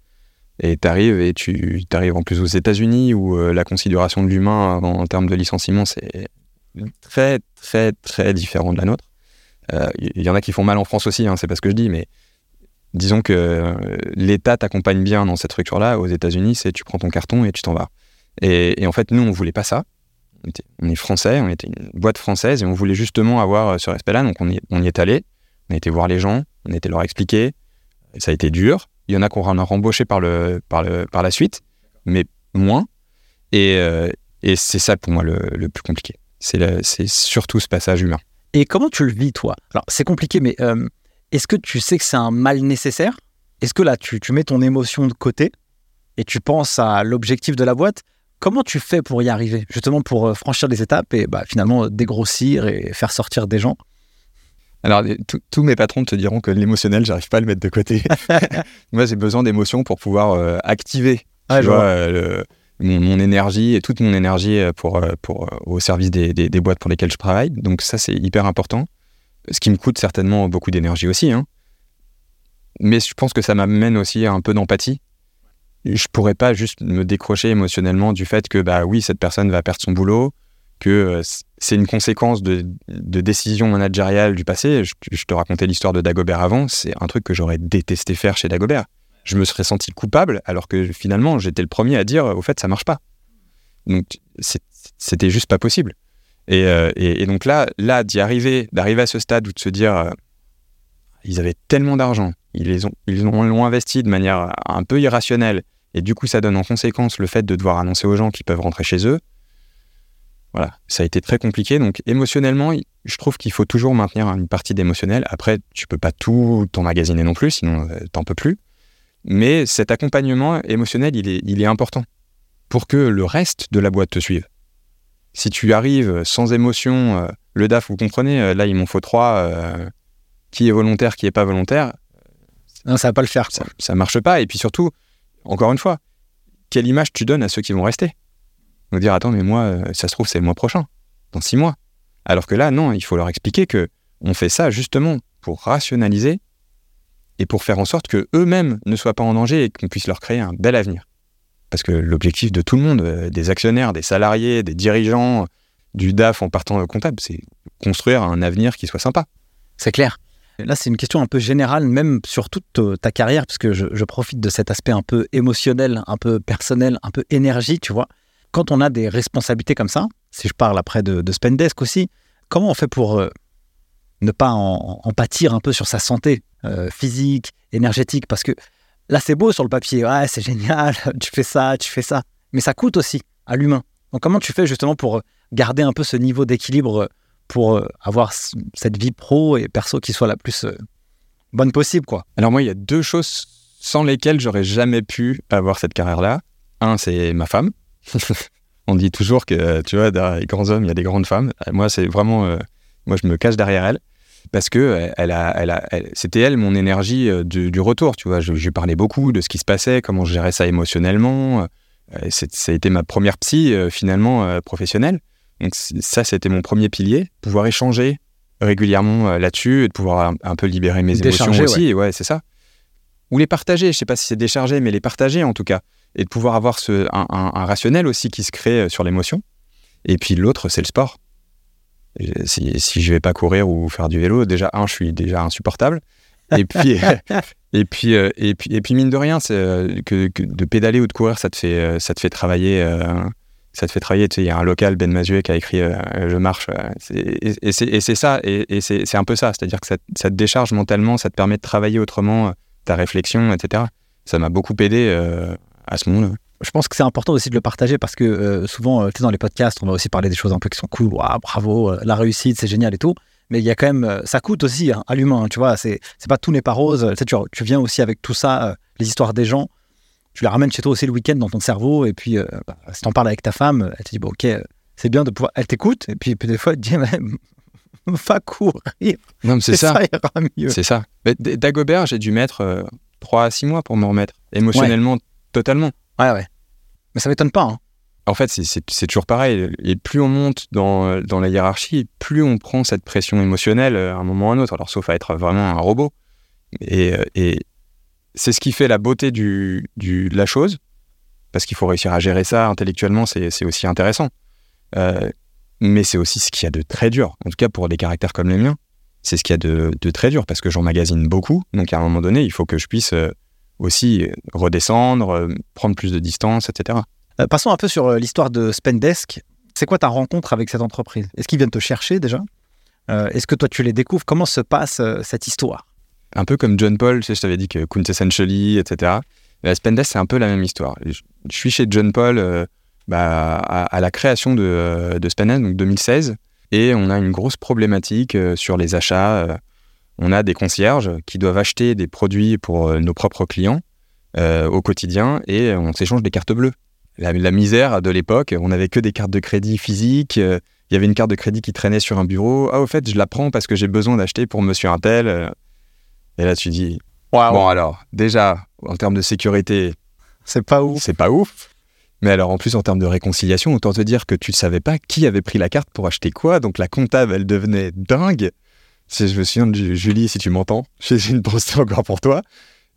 Et tu arrives et tu arrives en plus aux États-Unis où euh, la considération de l'humain en, termes de licenciement, c'est très, très, très différent de la nôtre. Il euh, y, en a qui font mal en France aussi, hein, c'est pas ce que je dis, mais disons que euh, l'État t'accompagne bien dans cette structure-là. Aux États-Unis, c'est tu prends ton carton et tu t'en vas. Et, en fait, nous, on voulait pas ça. On, est français, on était une boîte française et on voulait justement avoir ce respect-là. Donc on y, on y est allé, on a été voir les gens, on a été leur expliquer. ça a été dur, il y en a qu'on a rembauché par, le, par, le, par la suite, mais moins. Et, euh, et c'est ça pour moi le, le plus compliqué. C'est surtout ce passage humain. Et comment tu le vis, toi? Alors, c'est compliqué, mais euh, est-ce que tu sais que c'est un mal nécessaire? Est-ce que là, tu, tu mets ton émotion de côté et tu penses à l'objectif de la boîte? Comment tu fais pour y arriver Justement pour euh, franchir les étapes et bah, finalement dégrossir et faire sortir des gens? Alors, tous mes patrons te diront que l'émotionnel, j'arrive pas à le mettre de côté. Moi, j'ai besoin d'émotions pour pouvoir euh, activer tu vois, euh, mon, énergie et toute mon énergie pour, pour, au service des, des, boîtes pour lesquelles je travaille. Donc, ça, c'est hyper important. Ce qui me coûte certainement beaucoup d'énergie aussi. Hein. Mais je pense que ça m'amène aussi un peu d'empathie je pourrais pas juste me décrocher émotionnellement du fait que bah oui cette personne va perdre son boulot que euh, c'est une conséquence de, décisions managériales du passé. Je, te racontais l'histoire de Dagobert avant, c'est un truc que j'aurais détesté faire chez Dagobert. Je me serais senti coupable alors que finalement j'étais le premier à dire au fait ça marche pas. Donc c'était juste pas possible. Euh, et, et, donc là, d'y arriver, d'arriver à ce stade où de se dire euh, ils avaient tellement d'argent, ils ont, ils l'ont investi de manière un peu irrationnelle, et du coup, ça donne en conséquence le fait de devoir annoncer aux gens qu'ils peuvent rentrer chez eux. Voilà, ça a été très compliqué. Donc, émotionnellement, je trouve qu'il faut toujours maintenir une partie d'émotionnel. Après, tu peux pas tout t'emmagasiner non plus, sinon euh, t'en peux plus. Mais cet accompagnement émotionnel, il est, il est important pour que le reste de la boîte te suive. Si tu arrives sans émotion, euh, le DAF, vous comprenez, euh, là, il m'en faut trois, qui est volontaire, qui est pas volontaire. Non, ça va pas le faire. Ça, ça marche pas. Et puis surtout, encore une fois, quelle image tu donnes à ceux qui vont rester? Nous dire, attends, mais moi, euh, ça se trouve, c'est le mois prochain, dans six mois. Alors que là, non, il faut leur expliquer que on fait ça justement pour rationaliser et pour faire en sorte que eux-mêmes ne soient pas en danger et qu'on puisse leur créer un bel avenir. Parce que l'objectif de tout le monde, euh, des actionnaires, des salariés, des dirigeants, du DAF en partant comptable, c'est construire un avenir qui soit sympa. C'est clair. Là, c'est une question un peu générale, même sur toute ta carrière, parce que je, profite de cet aspect un peu émotionnel, un peu personnel, un peu énergie, tu vois. Quand on a des responsabilités comme ça, si je parle après de, de Spendesk aussi, comment on fait pour euh, ne pas en, pâtir un peu sur sa santé euh, physique, énergétique? Parce que là, c'est beau sur le papier, ouais, c'est génial, tu fais ça, tu fais ça, mais ça coûte aussi à l'humain. Donc, comment tu fais justement pour garder un peu ce niveau d'équilibre pour euh, avoir cette vie pro et perso qui soit la plus euh, bonne possible, quoi? Alors moi, il y a deux choses sans lesquelles j'aurais jamais pu avoir cette carrière-là. Un, c'est ma femme. On dit toujours que, tu vois, derrière les grands hommes, il y a des grandes femmes. Euh, moi, c'est vraiment... moi, je me cache derrière elle parce que elle a, elle a, c'était elle mon énergie du, retour, tu vois. Je, je, lui parlais beaucoup de ce qui se passait, comment je gérais ça émotionnellement. ça a été ma première psy, finalement, professionnelle. Donc ça, c'était mon premier pilier, pouvoir échanger régulièrement euh, là-dessus et de pouvoir un, peu libérer mes émotions aussi. Ouais, c'est ça. Ou les partager, je sais pas si c'est décharger, mais les partager en tout cas. Et de pouvoir avoir ce, un, rationnel aussi qui se crée euh, sur l'émotion. Et puis l'autre, c'est le sport. Si, si je vais pas courir ou faire du vélo, déjà, un, je suis déjà insupportable. Et puis, et puis, euh, et puis, et puis, mine de rien, c'est que, de pédaler ou de courir, ça te fait, ça te fait travailler ça te fait travailler. Tu sais, il y a un local, Ben Mazuet, qui a écrit euh, Je marche. et, c'est ça, et, c'est un peu ça. C'est-à-dire que ça, te décharge mentalement, ça te permet de travailler autrement euh, ta réflexion, etc. Ça m'a beaucoup aidé euh, à ce moment-là. Je pense que c'est important aussi de le partager parce que souvent, tu sais, dans les podcasts, on va aussi parler des choses un peu qui sont cool. bravo, la réussite, c'est génial et tout. Mais il y a quand même, ça coûte aussi hein, à l'humain, tu vois. C'est pas tout n'est pas rose. Tu, sais, tu, tu, viens aussi avec tout ça, les histoires des gens tu la ramènes chez toi aussi le week-end dans ton cerveau, et puis euh, bah, si t'en parles avec ta femme, elle te dit, bon, ok, c'est bien de pouvoir. Elle t'écoute, et puis, des fois, elle te dit, va courir. Non, mais c'est ça. C'est ça. Dagobert, j'ai dû mettre euh, 3 à 6 mois pour me remettre, émotionnellement, totalement. Ouais, ouais. Mais ça m'étonne pas. Hein. En fait, c'est toujours pareil. Et plus on monte dans, dans, la hiérarchie, plus on prend cette pression émotionnelle euh, à un moment ou à un autre. Alors, sauf à être vraiment un robot. Et, euh, et, c'est ce qui fait la beauté du, de la chose, parce qu'il faut réussir à gérer ça intellectuellement, c'est aussi intéressant. Euh, mais c'est aussi ce qu'il y a de très dur, en tout cas pour des caractères comme les miens, c'est ce qu'il y a de, très dur, parce que j'emmagasine beaucoup, donc à un moment donné, il faut que je puisse euh, aussi redescendre, euh, prendre plus de distance, etc. passons un peu sur l'histoire de Spendesk. C'est quoi ta rencontre avec cette entreprise? Est-ce qu'ils viennent te chercher déjà? Est-ce que toi tu les découvres? Comment se passe cette histoire? Un peu comme John Paul, tu sais, je t'avais dit que Quintessentially, etc. La Spendesk, c'est un peu la même histoire. Je, suis chez John Paul euh, bah, à, la création de, euh, de Spendesk, donc 2016, et on a une grosse problématique euh, sur les achats. On a des concierges qui doivent acheter des produits pour euh, nos propres clients euh, au quotidien et on s'échange des cartes bleues. La, la misère de l'époque, on n'avait que des cartes de crédit physiques. euh, Il y avait une carte de crédit qui traînait sur un bureau. Ah, au fait, je la prends parce que j'ai besoin d'acheter pour monsieur un tel. Et là, tu dis, bon, alors, déjà, en termes de sécurité, C'est pas ouf. c'est pas ouf. Mais alors, en plus, en termes de réconciliation, autant te dire que tu ne savais pas qui avait pris la carte pour acheter quoi. Donc, la comptable, elle devenait dingue. Si je me souviens de Ju- Julie, si tu m'entends, j'ai une pensée encore pour toi.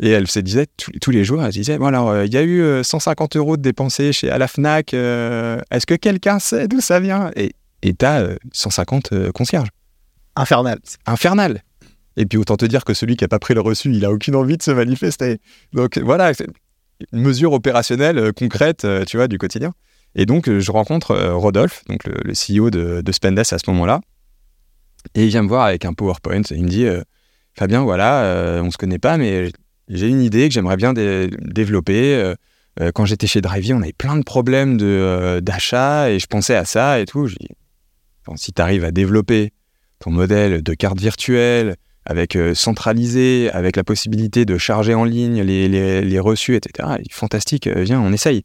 Et elle se disait tous, tous les jours, elle se disait, bon alors, euh, il y a eu euh, 150 euros de dépensés chez à la FNAC. euh, Est-ce que quelqu'un sait d'où ça vient? Et et t'as euh, 150 euh, concierges. Infernal. Infernal. Et puis, autant te dire que celui qui n'a pas pris le reçu, il a aucune envie de se manifester. Donc, voilà, une mesure opérationnelle euh, concrète, euh, tu vois, du quotidien. Et donc, euh, je rencontre euh, Rodolphe, donc le, le CEO de, de Spendesk à ce moment-là. Et il vient me voir avec un PowerPoint. Et il me dit euh, Fabien, voilà, euh, on se connaît pas, mais j'ai une idée que j'aimerais bien dé- développer. Euh, euh, quand j'étais chez Drivey, on avait plein de problèmes d'achat et je pensais à ça et tout. Je dis si tu arrives à développer ton modèle de carte virtuelle, avec centralisé, avec la possibilité de charger en ligne les, les, les reçus, etc. Fantastique, viens, on essaye.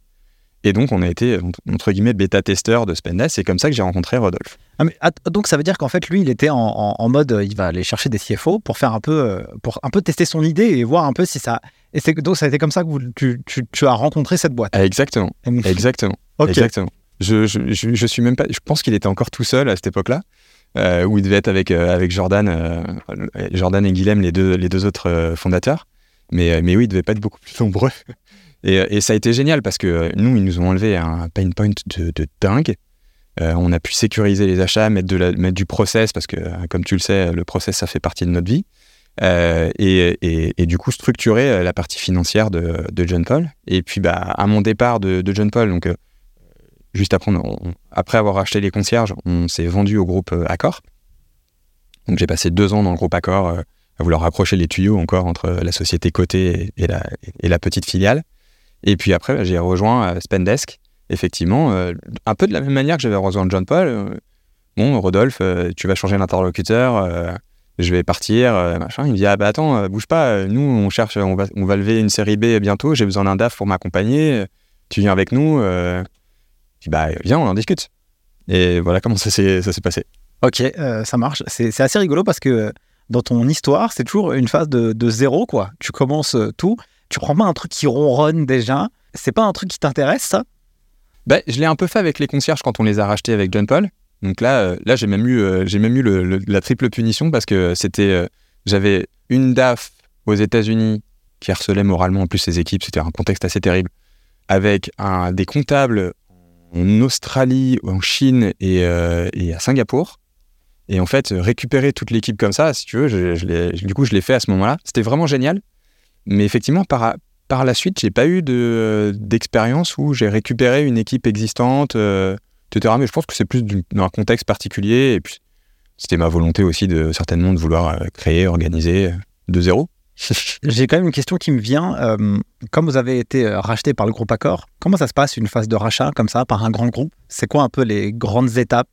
Et donc, on a été, entre guillemets, bêta-testeur de Spendesk. C'est comme ça que j'ai rencontré Rodolphe. Ah, mais donc ça veut dire qu'en fait lui il était en, en- en mode euh, il va aller chercher des CFO pour faire un peu euh, pour un peu tester son idée et voir un peu si ça et c'est donc ça a été comme ça que vous- tu, tu- tu as rencontré cette boîte. Ah, exactement, exactement, Ok. exactement. Je, je, je, je suis même pas. Je pense qu'il était encore tout seul à cette époque-là, euh, où il devait être avec euh, avec Jordan, euh, Jordan et Guilhem, les deux les deux autres fondateurs. Mais mais oui, il devait pas être beaucoup plus nombreux. Et, euh, et ça a été génial parce que euh, nous, ils nous ont enlevé un pain point de, dingue. Euh, on a pu sécuriser les achats, mettre, du process, parce que, comme tu le sais, le process, ça fait partie de notre vie. Et, du coup, structurer la partie financière de, John Paul. Et puis, bah, à mon départ de, John Paul, donc, juste après, avoir acheté les concierges, on s'est vendu au groupe Accor. Donc, j'ai passé deux ans dans le groupe Accor à vouloir rapprocher les tuyaux encore entre la société cotée et la petite filiale. Et puis après, bah, j'ai rejoint euh, Spendesk, effectivement, euh, un peu de la même manière que j'avais rejoint John Paul. euh, bon, Rodolphe, tu vas changer d'interlocuteur, euh, je vais partir, machin. Il me dit, ah bah attends, bouge pas, nous, on cherche, on va, on va lever une série B bientôt, j'ai besoin d'un DAF pour m'accompagner, tu viens avec nous. Je dis, bah viens, on en discute. Et voilà comment ça s'est passé. Ok, ça marche. C'est assez rigolo parce que dans ton histoire, c'est toujours une phase de, de zéro, quoi. Tu commences tout, tu prends pas un truc qui ronronne déjà? C'est pas un truc qui t'intéresse, ça? Bah, je l'ai un peu fait avec les concierges quand on les a rachetés avec John Paul. Donc là, euh, là j'ai même eu, euh, j'ai même eu la triple punition parce que c'était, euh, j'avais une DAF aux États-Unis qui harcelait moralement en plus ses équipes. C'était un contexte assez terrible. Avec des comptables en Australie, en Chine et, à Singapour. Et en fait, récupérer toute l'équipe comme ça, si tu veux, du coup, je l'ai fait à ce moment-là. C'était vraiment génial. Mais effectivement, par, par la suite, j'ai pas eu de- d'expérience où j'ai récupéré une équipe existante, euh, etc. Mais je pense que c'est plus dans un contexte particulier. Et puis, c'était ma volonté aussi, de, certainement, de vouloir euh, créer, organiser euh, de zéro. J'ai quand même une question qui me vient. Euh, comme vous avez été racheté par le groupe Accor, comment ça se passe une phase de rachat comme ça par un grand groupe? C'est quoi un peu les grandes étapes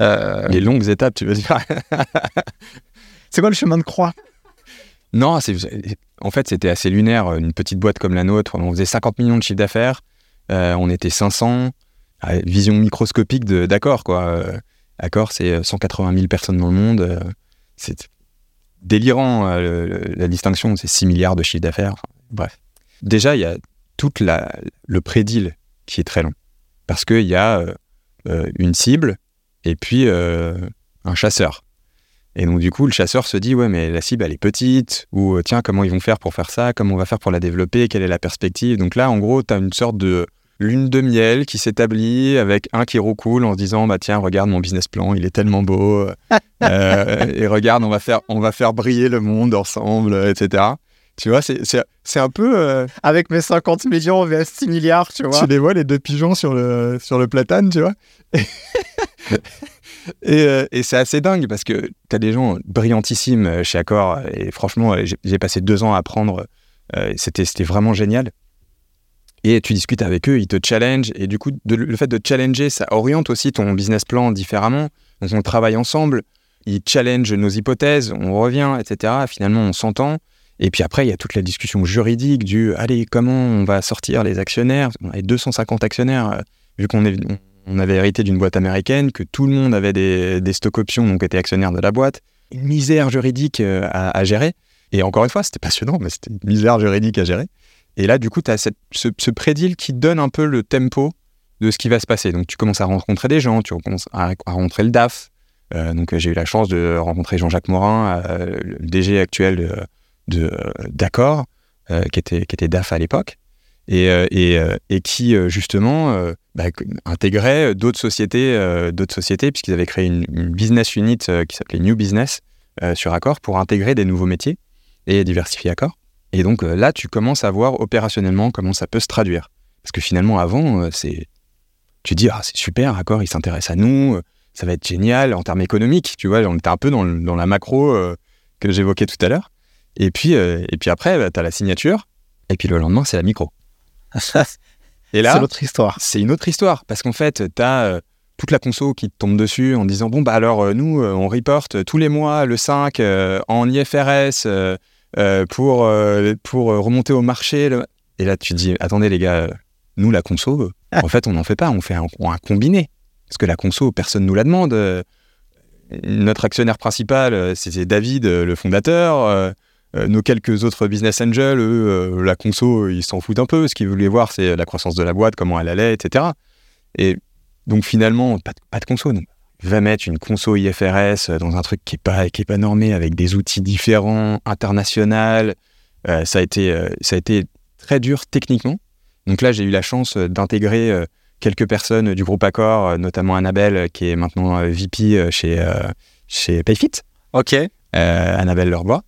Euh, Les longues étapes, tu veux dire? C'est quoi le chemin de croix? Non, en fait, c'était assez lunaire. Une petite boîte comme la nôtre, on faisait 50 millions de chiffre d'affaires, euh, on était 500, Ah, vision microscopique d'accord, quoi. Euh, Accor, c'est 180 000 personnes dans le monde. euh, c'est délirant, euh, la distinction, c'est 6 milliards de chiffre d'affaires. Bref. Déjà, il y a tout le pré-deal qui est très long. Parce qu'il y a euh, euh, une cible et puis euh, un chasseur. Et donc, du coup, le chasseur se dit, ouais, mais la cible, elle est petite, ou euh, tiens, comment ils vont faire pour faire ça, comment on va faire pour la développer, quelle est la perspective? Donc là, en gros, tu as une sorte de lune de miel qui s'établit avec un qui roucoule en se disant, bah tiens, regarde mon business plan, il est tellement beau, euh, et regarde, on va, faire, on va faire briller le monde ensemble, euh, etc. Tu vois, c'est un peu... euh, Avec mes 50 millions vs 6 milliards, tu vois. tu les vois, les deux pigeons sur le, sur le platane, tu vois? et euh, et c'est assez dingue parce que tu as des gens brillantissimes euh, chez Accor. Et franchement, euh, j'ai passé deux ans à apprendre. C'était vraiment génial. Et tu discutes avec eux, ils te challengent. Et du coup, le fait de challenger, ça oriente aussi ton business plan différemment. Donc on travaille ensemble. il challenge nos hypothèses, on revient, etc. Finalement, on s'entend. Et puis après, il y a toute la discussion juridique du allez, comment on va sortir les actionnaires? On avait 250 actionnaires, vu qu'on on avait hérité d'une boîte américaine, que tout le monde avait des, des stock options, donc était actionnaire de la boîte. Une misère juridique euh, à, gérer. Et encore une fois, c'était passionnant, mais c'était une misère juridique à gérer. Et là, du coup, tu as ce, prédile qui donne un peu le tempo de ce qui va se passer. Donc, tu commences à rencontrer des gens, tu commences à, rencontrer le DAF. Euh, donc, j'ai eu la chance de rencontrer Jean-Jacques Morin, euh, le DG actuel de, de d'Accor, qui, était, qui était DAF à l'époque, et, euh, euh, et qui, euh, justement, bah, intégrait d'autres sociétés, d'autres sociétés puisqu'ils avaient créé une, business unit qui s'appelait New Business sur Accor pour intégrer des nouveaux métiers et diversifier Accor. Et donc là, tu commences à voir opérationnellement comment ça peut se traduire. Parce que finalement, avant, c'est tu dis, ah, c'est super, Accor, il s'intéresse à nous, ça va être génial en termes économiques. Tu vois, on était un peu dans, la macro que j'évoquais tout à l'heure. Et puis, et puis après, bah, tu as la signature, et puis le lendemain, c'est la micro. Et là, c'est l'autre histoire. c'est une autre histoire parce qu'en fait, tu as toute la conso qui te tombe dessus en disant bon bah alors euh, nous euh, on reporte tous les mois le 5 euh, en IFRS euh, euh, pour euh, pour euh, remonter au marché le- et là tu te dis attendez les gars euh, nous la conso euh, en fait on n'en fait pas on fait un, un combiné parce que la conso personne nous la demande Euh, notre actionnaire principal euh, c'était David euh, le fondateur euh, euh, nos quelques autres business angels, eux, euh, la conso, ils s'en foutent un peu. Ce qu'ils voulaient voir, c'est la croissance de la boîte, comment elle allait, etc. Et donc finalement, pas de, pas de conso. Donc, va mettre une conso IFRS dans un truc qui n'est pas, qui est pas normé, avec des outils différents, international. Euh, ça, a été, euh, ça a été très dur techniquement. Donc là, j'ai eu la chance euh, d'intégrer euh, quelques personnes du groupe Accor, euh, notamment Annabelle, euh, qui est maintenant euh, VP euh, chez, euh, chez Payfit Ok. euh, Annabelle Lerbois,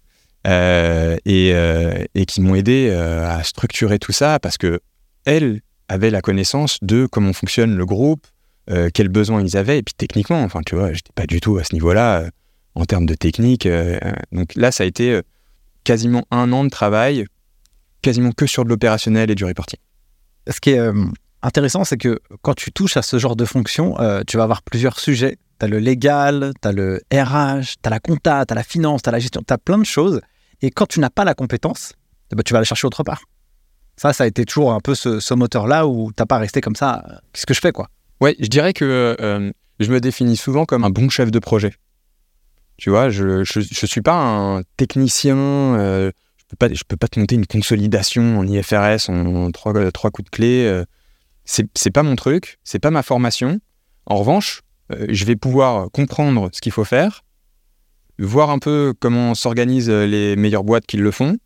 euh, et, euh, et qui m'ont aidé euh, à structurer tout ça parce que elles avaient la connaissance de comment fonctionne le groupe, quels besoins ils avaient, et puis techniquement, enfin tu vois, j'étais pas du tout à ce niveau-là en termes de technique. donc là, ça a été quasiment un an de travail, quasiment que sur de l'opérationnel et du reporting. Ce qui est intéressant, c'est que quand tu touches à ce genre de fonction, tu vas avoir plusieurs sujets. Tu as le légal, tu as le RH, tu as la compta, tu as la finance, tu as la gestion, tu as plein de choses. Et quand tu n'as pas la compétence, eh ben, tu vas la chercher autre part. Ça, ça a été toujours un peu ce, moteur-là où t'as pas resté comme ça. Qu'est-ce que je fais, quoi? Ouais, je dirais que euh, je me définis souvent comme un bon chef de projet. Tu vois, je je suis pas un technicien. euh, je peux pas peux pas te monter une consolidation en IFRS en, trois trois coups de clé. euh, c'est c'est pas mon truc, c'est pas ma formation. En revanche, euh, je vais pouvoir comprendre ce qu'il faut faire, voir un peu comment s'organisent les meilleures boîtes qui le font,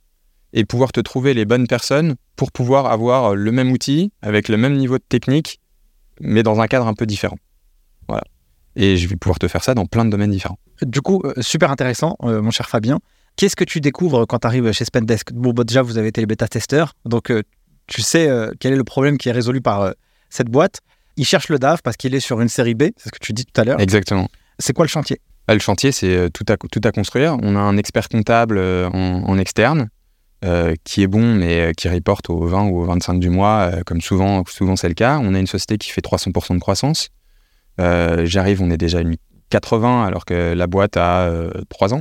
et pouvoir te trouver les bonnes personnes pour pouvoir avoir le même outil avec le même niveau de technique mais dans un cadre un peu différent. Voilà. Et je vais pouvoir te faire ça dans plein de domaines différents. Du coup, euh, super intéressant, euh, mon cher Fabien. Qu'est-ce que tu découvres quand tu arrives chez Spendesk? Bon, bah, déjà, vous avez été les bêta-testeurs, donc euh, tu sais euh, quel est le problème qui est résolu par euh, cette boîte? Il cherche le DAF parce qu'il est sur une série B, c'est ce que tu dis tout à l'heure. Exactement. C'est quoi le chantier? Là, le chantier, c'est euh, tout à, tout à construire. On a un expert comptable euh, en, externe euh, qui est bon, mais qui reporte au 20 ou au 25 du mois, comme souvent, c'est le cas. On a une société qui fait 300% de croissance. J'arrive, on est déjà une 80 alors que la boîte a euh, 3 ans.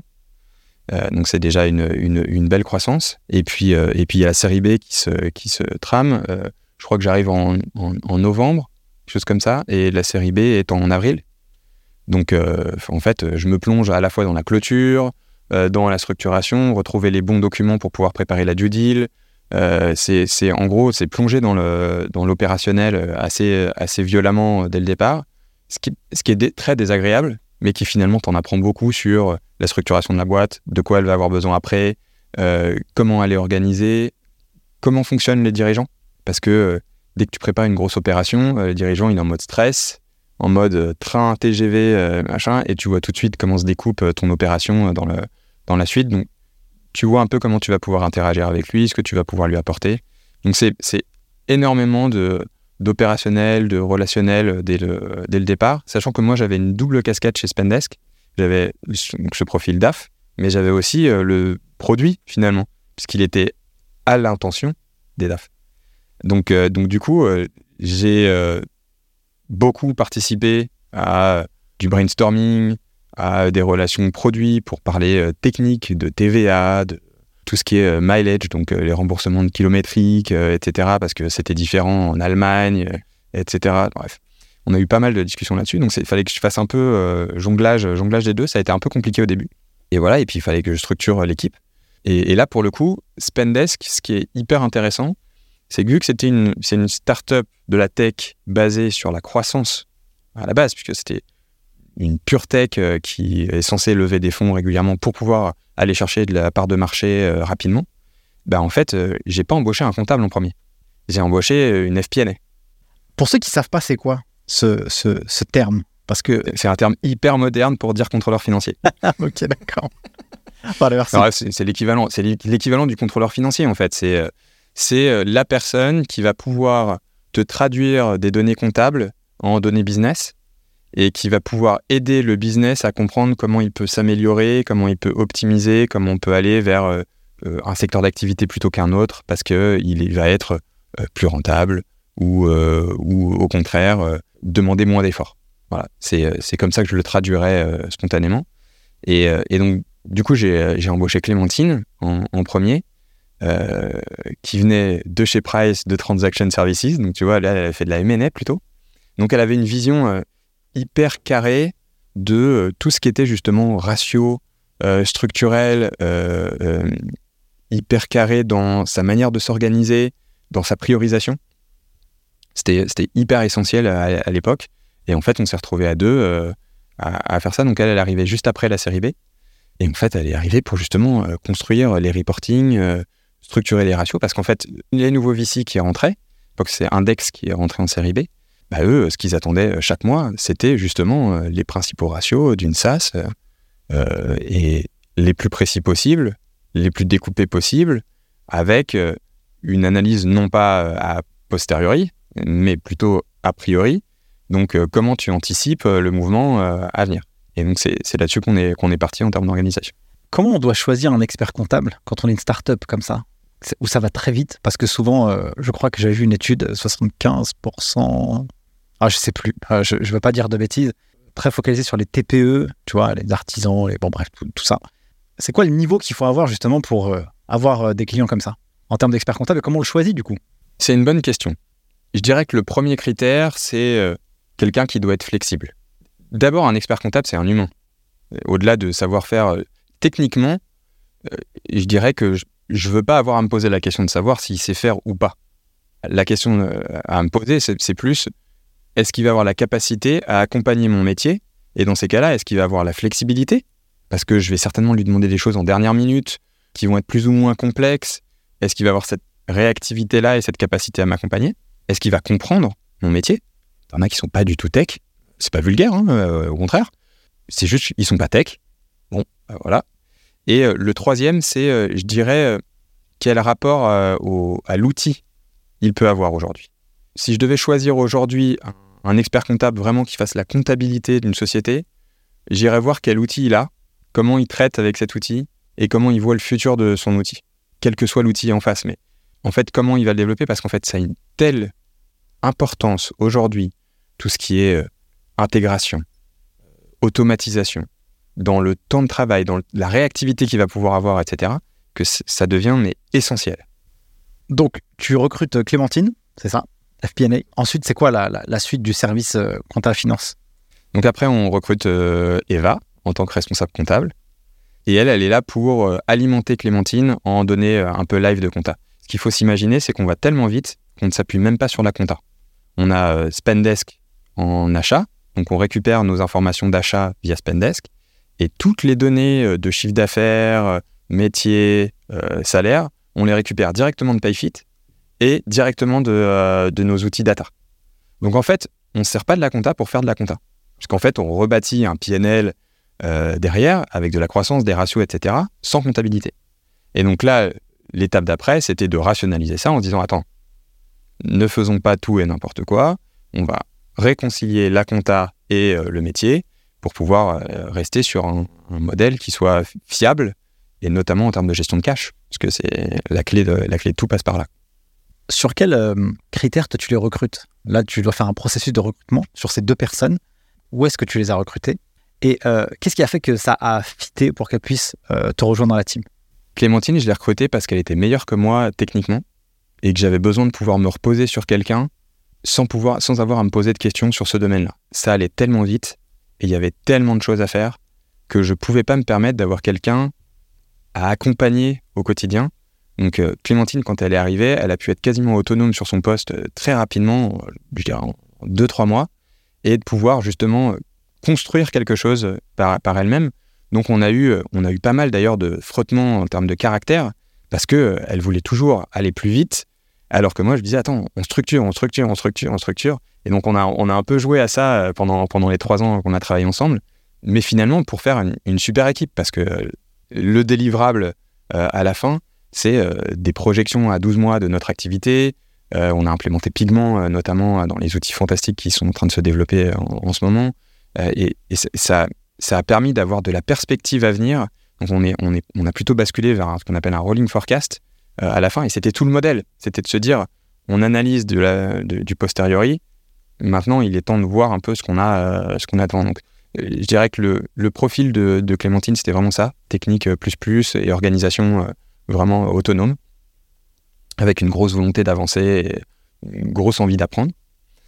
Donc c'est déjà une, belle croissance. Et puis, et il y a la série B qui se, trame. Je crois que j'arrive en, en, en novembre, quelque chose comme ça. Et la série B est en avril. Donc, euh, en fait, je me plonge à la fois dans la clôture, euh, dans la structuration, retrouver les bons documents pour pouvoir préparer la due deal. Euh, c'est, en gros, c'est plonger dans, le, dans l'opérationnel assez, assez violemment dès le départ, ce qui, est très désagréable, mais qui finalement t'en apprend beaucoup sur la structuration de la boîte, de quoi elle va avoir besoin après, comment elle est organisée, comment fonctionnent les dirigeants. Parce que dès que tu prépares une grosse opération, euh, le dirigeant il est en mode stress, en mode euh, train, TGV, euh, machin, et tu vois tout de suite comment se découpe euh, ton opération dans, le, dans la suite. Donc, tu vois un peu comment tu vas pouvoir interagir avec lui, ce que tu vas pouvoir lui apporter. Donc, c'est énormément d'opérationnel, de relationnel dès le, dès le départ, sachant que moi, j'avais une double casquette chez Spendesk. J'avais ce profil DAF, mais j'avais aussi le produit, finalement, puisqu'il était à l'intention des DAF. Donc, donc du coup, j'ai beaucoup participé à du brainstorming, à des relations produits pour parler euh, technique de TVA, de tout ce qui est euh, mileage, donc euh, les remboursements de kilométriques, etc., parce que c'était différent en Allemagne, etc. Bref, on a eu pas mal de discussions là-dessus, donc il fallait que je fasse un peu jonglage, jonglage des deux. Ça a été un peu compliqué au début. Et voilà, et puis il fallait que je structure l'équipe. Et, et, là, pour le coup, Spendesk, ce qui est hyper intéressant, c'est que vu que c'était une, c'est une start-up de la tech basée sur la croissance à la base, puisque c'était une pure tech euh, qui est censée lever des fonds régulièrement pour pouvoir aller chercher de la part de marché euh, rapidement, bah en fait, euh, j'ai pas embauché un comptable en premier. J'ai embauché une FPNA. Pour ceux qui savent pas, c'est quoi ce, ce, ce terme? Parce que c'est un terme hyper moderne pour dire contrôleur financier. ok, d'accord. c'est l'équivalent, c'est l'équivalent du contrôleur financier en fait. C'est c'est la personne qui va pouvoir te traduire des données comptables en données business et qui va pouvoir aider le business à comprendre comment il peut s'améliorer, comment il peut optimiser, comment on peut aller vers euh, euh, un secteur d'activité plutôt qu'un autre parce qu'il va être euh, plus rentable ou, ou au contraire demander moins d'efforts. Voilà, c'est comme ça que je le traduirais spontanément. Et, donc, du coup, j'ai embauché Clémentine en, en premier. Qui venait de chez Price de Transaction Services. Donc, tu vois, là, elle a fait de la M&A plutôt. Donc, elle avait une vision hyper carré de euh, tout ce qui était justement ratio, euh, structurel, euh, hyper carré dans sa manière de s'organiser, dans sa priorisation. C'était hyper essentiel à, l'époque. Et en fait, on s'est retrouvé à deux à, faire ça. Donc elle, elle arrivait juste après la série B. Et en fait, elle est arrivée pour justement construire les reporting, structurer les ratios, parce qu'en fait, les nouveaux VC qui rentraient, c'est Index qui est rentré en série B, bah, eux, ce qu'ils attendaient euh, chaque mois, c'était justement euh, les principaux ratios d'une SaaS euh, et les plus précis possibles, les plus découpés possibles, avec une analyse non pas a posteriori, mais plutôt a priori. Donc, comment tu anticipes le mouvement à venir? Et donc, c'est là-dessus qu'on est, qu'on est parti en termes d'organisation. Comment on doit choisir un expert comptable quand on est une start-up comme ça? Où ça va très vite Parce que souvent, je crois que j'avais vu une étude, 75% ah, je sais plus, ah, je ne veux pas dire de bêtises, très focalisé sur les TPE, tu vois, les artisans, les, bon bref, tout, ça. C'est quoi le niveau qu'il faut avoir justement pour euh, avoir euh, des clients comme ça En termes d'expert comptable, comment on le choisit du coup? C'est une bonne question. Je dirais que le premier critère, c'est euh, quelqu'un qui doit être flexible. D'abord, un expert comptable, c'est un humain. Au-delà de savoir faire techniquement, je dirais que ne veux pas avoir à me poser la question de savoir s'il sait faire ou pas. La question à me poser, c'est plus est-ce qu'il va avoir la capacité à accompagner mon métier? Et dans ces cas-là, est-ce qu'il va avoir la flexibilité? Parce que je vais certainement lui demander des choses en dernière minute qui vont être plus ou moins complexes. Est-ce qu'il va avoir cette réactivité-là et cette capacité à m'accompagner? Est-ce qu'il va comprendre mon métier? Il y en a qui sont pas du tout tech. C'est pas vulgaire, hein, euh, au contraire. C'est juste ils sont pas tech. Bon, euh, voilà. Et euh, le troisième, c'est, je dirais, quel rapport à l'outil il peut avoir aujourd'hui. Si je devais choisir aujourd'hui un expert comptable vraiment qui fasse la comptabilité d'une société, j'irai voir quel outil il a, comment il traite avec cet outil et comment il voit le futur de son outil, quel que soit l'outil en face. Mais en fait, comment il va le développer parce qu'en fait, ça a une telle importance aujourd'hui, tout ce qui est euh, intégration, automatisation, dans le temps de travail, dans la réactivité qu'il va pouvoir avoir, etc., que ça devient mais essentiel. Donc, tu recrutes Clémentine, c'est ça FP&A. Ensuite, c'est quoi la, suite du service euh, compta finance? Donc après, on recrute euh, Eva en tant que responsable comptable. Et elle, elle est là pour euh, alimenter Clémentine en donner un peu live de compta. Ce qu'il faut s'imaginer, c'est qu'on va tellement vite qu'on ne s'appuie même pas sur la compta. On a Spendesk en achat, donc on récupère nos informations d'achat via Spendesk, et toutes les données de chiffre d'affaires, métier, salaire, on les récupère directement de Payfit et directement euh, de, nos outils data. Donc en fait, on ne sert pas de la compta pour faire de la compta. Puisqu'en fait, on rebâtit un PNL euh, derrière avec de la croissance, des ratios, etc., sans comptabilité. Et donc là, l'étape d'après, c'était de rationaliser ça en disant, attends, ne faisons pas tout et n'importe quoi, on va réconcilier la compta et euh, le métier pour pouvoir rester sur un, modèle qui soit fiable, et notamment en termes de gestion de cash, parce que c'est la clé de, la clé de tout passe par là. Sur quels euh, critères tu les recrutes? Là, tu dois faire un processus de recrutement sur ces deux personnes. Où est-ce que tu les as recrutées? Et euh, qu'est-ce qui a fait que ça a fité pour qu'elle puisse euh, te rejoindre dans la team? Clémentine, je l'ai recrutée parce qu'elle était meilleure que moi techniquement et que j'avais besoin de pouvoir me reposer sur quelqu'un sans pouvoir, sans avoir à me poser de questions sur ce domaine-là. Ça allait tellement vite et il y avait tellement de choses à faire que je pouvais pas me permettre d'avoir quelqu'un à accompagner au quotidien. Donc euh, Clémentine, quand elle est arrivée, elle a pu être quasiment autonome sur son poste euh, très rapidement, euh, je dirais en deux trois mois, et de pouvoir justement construire quelque chose par, elle-même. Donc on a eu, on a eu pas mal d'ailleurs de frottements en termes de caractère parce que euh, elle voulait toujours aller plus vite, alors que moi je disais attends, on structure, on structure, on structure, on structure. Et donc on a, on a un peu joué à ça euh, pendant, pendant les trois ans qu'on a travaillé ensemble, mais finalement pour faire une, super équipe parce que euh, le délivrable euh, à la fin, c'est des projections à 12 mois de notre activité. On a implémenté Pigment, notamment dans les outils fantastiques qui sont en train de se développer en, ce moment. Et et ça, ça a permis d'avoir de la perspective à venir. Donc on, est, on, est, on a plutôt basculé vers ce qu'on appelle un rolling forecast à la fin. Et c'était tout le modèle. C'était de se dire, on analyse de la, de- du posteriori. Maintenant, il est temps de voir un peu ce qu'on a, euh, devant. Donc, euh, je dirais que le, profil de, Clémentine, c'était vraiment ça. Technique euh, plus plus et organisation euh, vraiment autonome. Avec une grosse volonté d'avancer une grosse envie d'apprendre.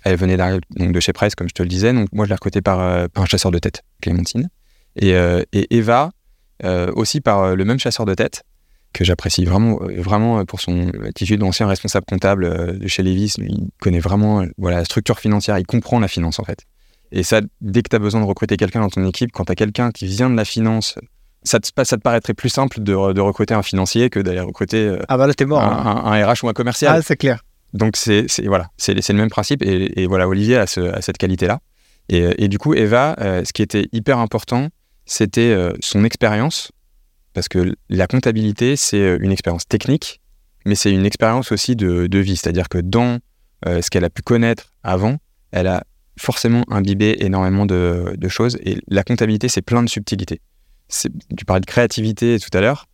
Elle venait donc de chez Price, comme je te le disais. Donc moi, je l'ai recrutée par, euh, un chasseur de tête, Clémentine. Et, euh, Eva, euh, aussi par euh, le même chasseur de tête, que j'apprécie vraiment, vraiment euh, pour son attitude d'ancien responsable comptable euh, de chez Levis. Il connaît vraiment euh, voilà, la structure financière, il comprend la finance en fait. Et ça, dès que tu as besoin de recruter quelqu'un dans ton équipe, quand tu as quelqu'un qui vient de la finance, ça te, ça te paraîtrait plus simple de, re- de recruter un financier que d'aller recruter Ah bah là t'es mort. un, hein. un- un RH ou un commercial. Ah c'est clair. Donc c'est voilà, le même principe et, et voilà Olivier a, ce- a cette qualité-là. Et, et du coup Eva, euh, ce qui était hyper important, c'était euh, son expérience parce que la comptabilité c'est euh, une expérience technique, mais c'est une expérience aussi de, vie, c'est-à-dire que dans euh, ce qu'elle a pu connaître avant, elle a forcément imbibé énormément de, choses et la comptabilité c'est plein de subtilités. Tu parlais de créativité tout à l'heure.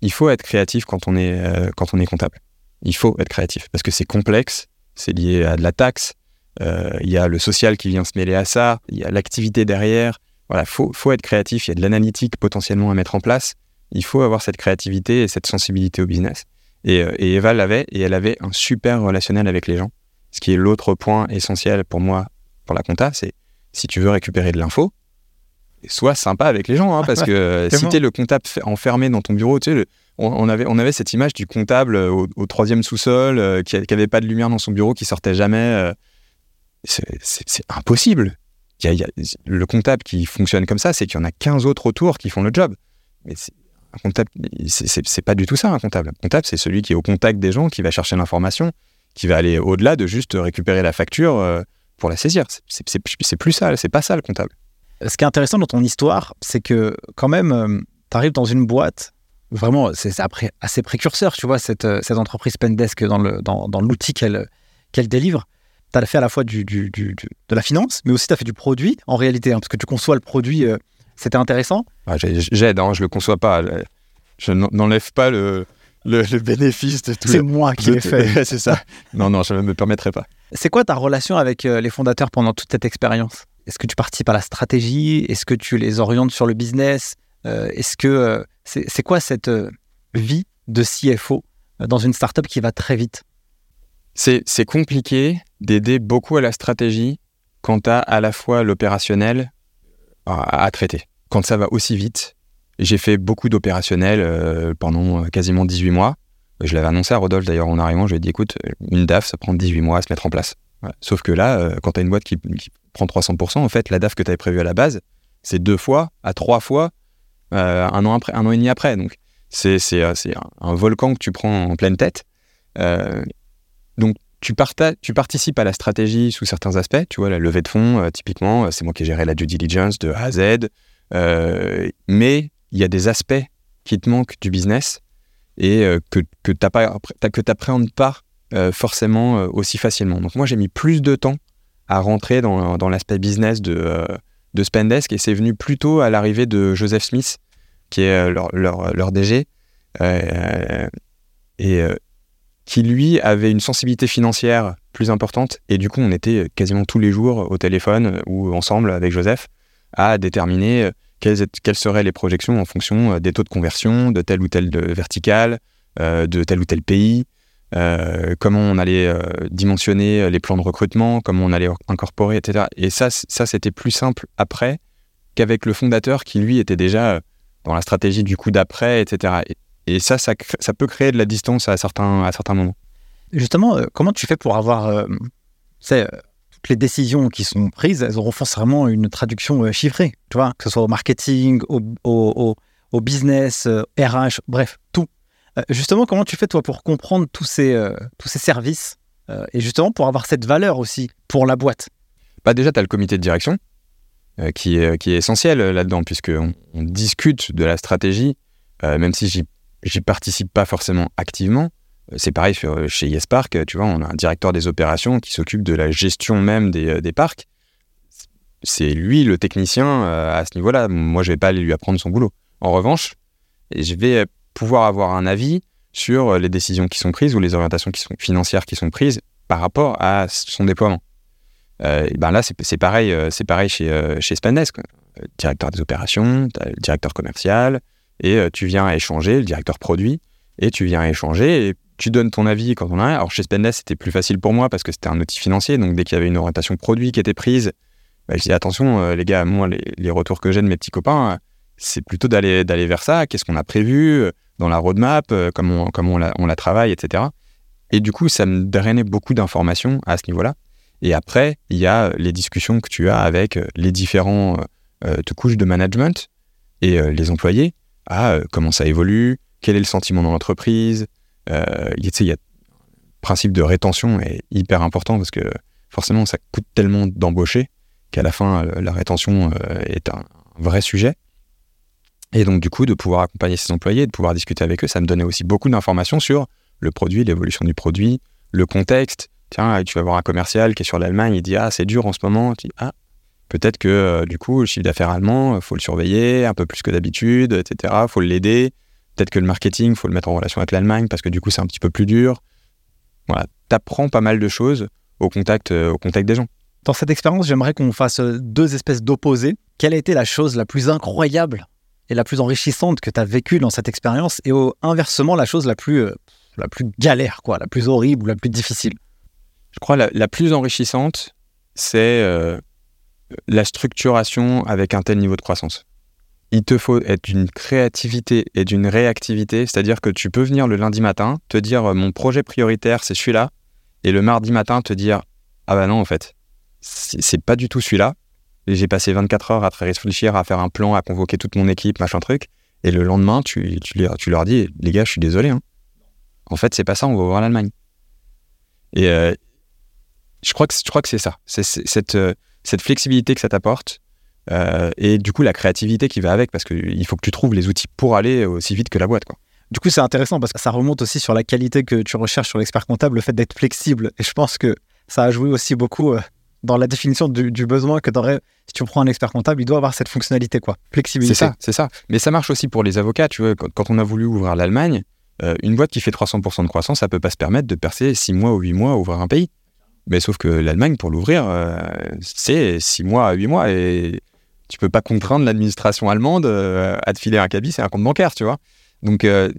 Il faut être créatif quand on est euh, quand on est comptable. Il faut être créatif parce que c'est complexe, c'est lié à de la taxe, il y a le social qui vient se mêler à ça, il y a l'activité derrière. Voilà, faut, faut être créatif, il y a de l'analytique potentiellement à mettre en place. Il faut avoir cette créativité et cette sensibilité au business. Et, euh, et Eva l'avait, et elle avait un super relationnel avec les gens. Ce qui est l'autre point essentiel pour moi, pour la compta, c'est si tu veux récupérer de l'info, sois sympa avec les gens, hein, parce que euh, si Tellement. tu es le comptable enfermé dans ton bureau, tu sais, le- on, on avait, on avait cette image du comptable euh, au, au troisième sous-sol, euh, qui n'avait pas de lumière dans son bureau, qui sortait jamais. euh, c'est impossible. Y a- il y a- le comptable qui fonctionne comme ça, c'est qu'il y en a 15 autres autour qui font le job. Mais un comptable, c'est- pas du tout ça, un comptable. Un comptable, c'est celui qui est au contact des gens, qui va chercher l'information, qui va aller au-delà de juste récupérer la facture euh, pour la saisir. C'est- plus ça, c'est pas ça le comptable. Ce qui est intéressant dans ton histoire, c'est que quand même, tu arrives dans une boîte, vraiment, c'est assez précurseur, tu vois, cette, euh, entreprise Pendesk dans l'outil qu'elle délivre. Tu as fait à la fois du, de la finance, mais aussi tu as fait du produit, en réalité, hein, parce que tu conçois le produit, euh, c'était intéressant? Ah, j'ai- J'aide, hein, je le conçois pas. Je- Je n'en- n'enlève pas le, le, le bénéfice de tout. C'est moi qui l'ai fait. c'est ça. Non, non, je ne me permettrai pas. C'est quoi ta relation avec euh, les fondateurs pendant toute cette expérience? Est-ce que tu participes à la stratégie? Est-ce que tu les orientes sur le business? Euh, Est-ce que euh, c'est quoi cette euh, vie de CFO euh, dans une startup qui va très vite? C'est c'est compliqué d'aider beaucoup à la stratégie quand tu as à la fois l'opérationnel à, traiter. Quand ça va aussi vite, j'ai fait beaucoup d'opérationnel euh, pendant euh, quasiment 18 mois. Je l'avais annoncé à Rodolphe d'ailleurs en arrivant, je lui ai dit écoute, une DAF, ça prend 18 mois à se mettre en place. Sauf que là, euh, quand tu as une boîte qui, qui prend 300%, en fait, la DAF que tu avais prévue à la base, c'est deux fois à trois fois un, an après, un an et demi après. Donc, c'est un volcan que tu prends en pleine tête. Tu, participes à la stratégie sous certains aspects. Tu vois, la levée de fonds, euh, typiquement, euh, c'est moi qui ai géré la due diligence de A à Z. Euh, mais il y a des aspects qui te manquent du business et euh, que, que tu n'appréhendes pas forcément aussi facilement. Donc, moi, j'ai mis plus de temps à rentrer dans, l'aspect business de, de Spendesk et c'est venu plutôt à l'arrivée de Joseph Smith, qui est leur, leur, leur DG. et qui lui avait une sensibilité financière plus importante et du coup on était quasiment tous les jours au téléphone euh, ou ensemble avec Joseph à déterminer quelles, quelles, seraient les projections en fonction des taux de conversion de telle ou telle verticale, de tel ou tel pays, comment on allait dimensionner les plans de recrutement, comment on allait incorporer, etc. Et ça, ça c'était plus simple après qu'avec le fondateur qui, lui, était déjà dans la stratégie du coup d'après, etc. Et, ça, ça, ça, peut créer de la distance à certains, à certains moments. Justement, comment tu fais pour avoir c'est toutes les décisions qui sont prises, elles auront forcément une traduction euh, chiffrée, tu vois, que ce soit au marketing, au, au, au, business, RH, euh, bref, tout. Euh, justement, comment tu fais toi pour comprendre tous ces, tous ces services et justement pour avoir cette valeur aussi pour la boîte? Bah Déjà, tu as le comité de direction qui, est, qui est essentiel là-dedans, puisqu'on on discute de la stratégie, même si j'y participe pas forcément activement. Euh, c'est pareil chez YesPark, tu vois, on a un directeur des opérations qui s'occupe de la gestion même des, euh, des parcs. C'est lui le technicien euh, à ce niveau-là. Moi, je vais pas aller lui apprendre son boulot. En revanche, je vais pouvoir avoir un avis sur les décisions qui sont prises ou les orientations financières qui sont prises par rapport à son déploiement. ben là, c'est pareil, pareil chez, chez. Directeur des opérations, directeur commercial, et tu viens échanger, le directeur produit, et tu viens échanger, et tu donnes ton avis quand on a. Alors chez Spendesk, c'était plus facile pour moi parce que c'était un outil financier. Donc dès qu'il y avait une orientation produit qui était prise, bah, je dis attention, euh, les gars, moi, les, retours que j'ai de mes petits copains, euh, c'est plutôt d'aller vers ça. Qu'est-ce qu'on a prévu euh, dans la roadmap, comment on, on la travaille, etc. Et du coup, ça me drainait beaucoup d'informations à ce niveau-là. Et après, il y a les discussions que tu as avec les différents couches de management et les employés. Ah, comment ça évolue? Quel est le sentiment dans l'entreprise? Euh, le principe de rétention est hyper important parce que forcément, ça coûte tellement d'embaucher qu'à la fin, euh, la rétention euh, est un vrai sujet. Et donc, du coup, de pouvoir accompagner ses employés, de pouvoir discuter avec eux, ça me donnait aussi beaucoup d'informations sur le produit, l'évolution du produit, le contexte. Tiens, tu vas voir un commercial qui est sur l'Allemagne, il dit Ah, c'est dur en ce moment. Tu dis Ah, peut-être que du coup, le chiffre d'affaires allemand, il faut le surveiller un peu plus que d'habitude, etc. Il faut l'aider. Peut-être que le marketing, il faut le mettre en relation avec l'Allemagne parce que du coup, c'est un petit peu plus dur. Voilà, t'apprends pas mal de choses au contact, euh, au contact des gens. Dans cette expérience, j'aimerais qu'on fasse euh, deux espèces d'opposés. Quelle a été la chose la plus incroyable et la plus enrichissante que tu as vécue dans cette expérience? Et inversement la chose la plus, euh, la plus galère, quoi, la plus horrible ou la plus difficile? Je crois la, la plus enrichissante, c'est la structuration avec un tel niveau de croissance il te faut être d'une créativité et d'une réactivité, c'est-à-dire que tu peux venir le lundi matin, te dire euh, mon projet prioritaire c'est celui-là, et le mardi matin te dire ah bah non en fait, c'est pas du tout celui-là. J'ai passé 24 heures à réfléchir, à faire un plan, à convoquer toute mon équipe, machin truc, et le lendemain tu, tu, leur dis les gars je suis désolé, hein. en fait c'est pas ça, on va voir l'Allemagne. Et euh, je crois que je crois que c'est ça, c'est cette, euh, cette flexibilité que ça t'apporte euh, et du coup, la créativité qui va avec, parce qu'il faut que tu trouves les outils pour aller aussi vite que la boîte. Quoi. Du coup, c'est intéressant parce que ça remonte aussi sur la qualité que tu recherches sur l'expert comptable, le fait d'être flexible. Et je pense que ça a joué aussi beaucoup euh, dans la définition du, besoin que tu Si tu prends un expert comptable, il doit avoir cette fonctionnalité, quoi. Flexibilité. C'est ça, c'est ça. Mais ça marche aussi pour les avocats. Tu vois, quand, on a voulu ouvrir l'Allemagne, euh, une boîte qui fait 300% de croissance, ça peut pas se permettre de percer 6 mois ou 8 mois à ouvrir un pays. Mais sauf que l'Allemagne, pour l'ouvrir, c'est 6 mois à 8 mois. Et tu peux pas contraindre l'administration allemande euh, à te filer un cabis et un compte bancaire, tu vois. Donc, euh,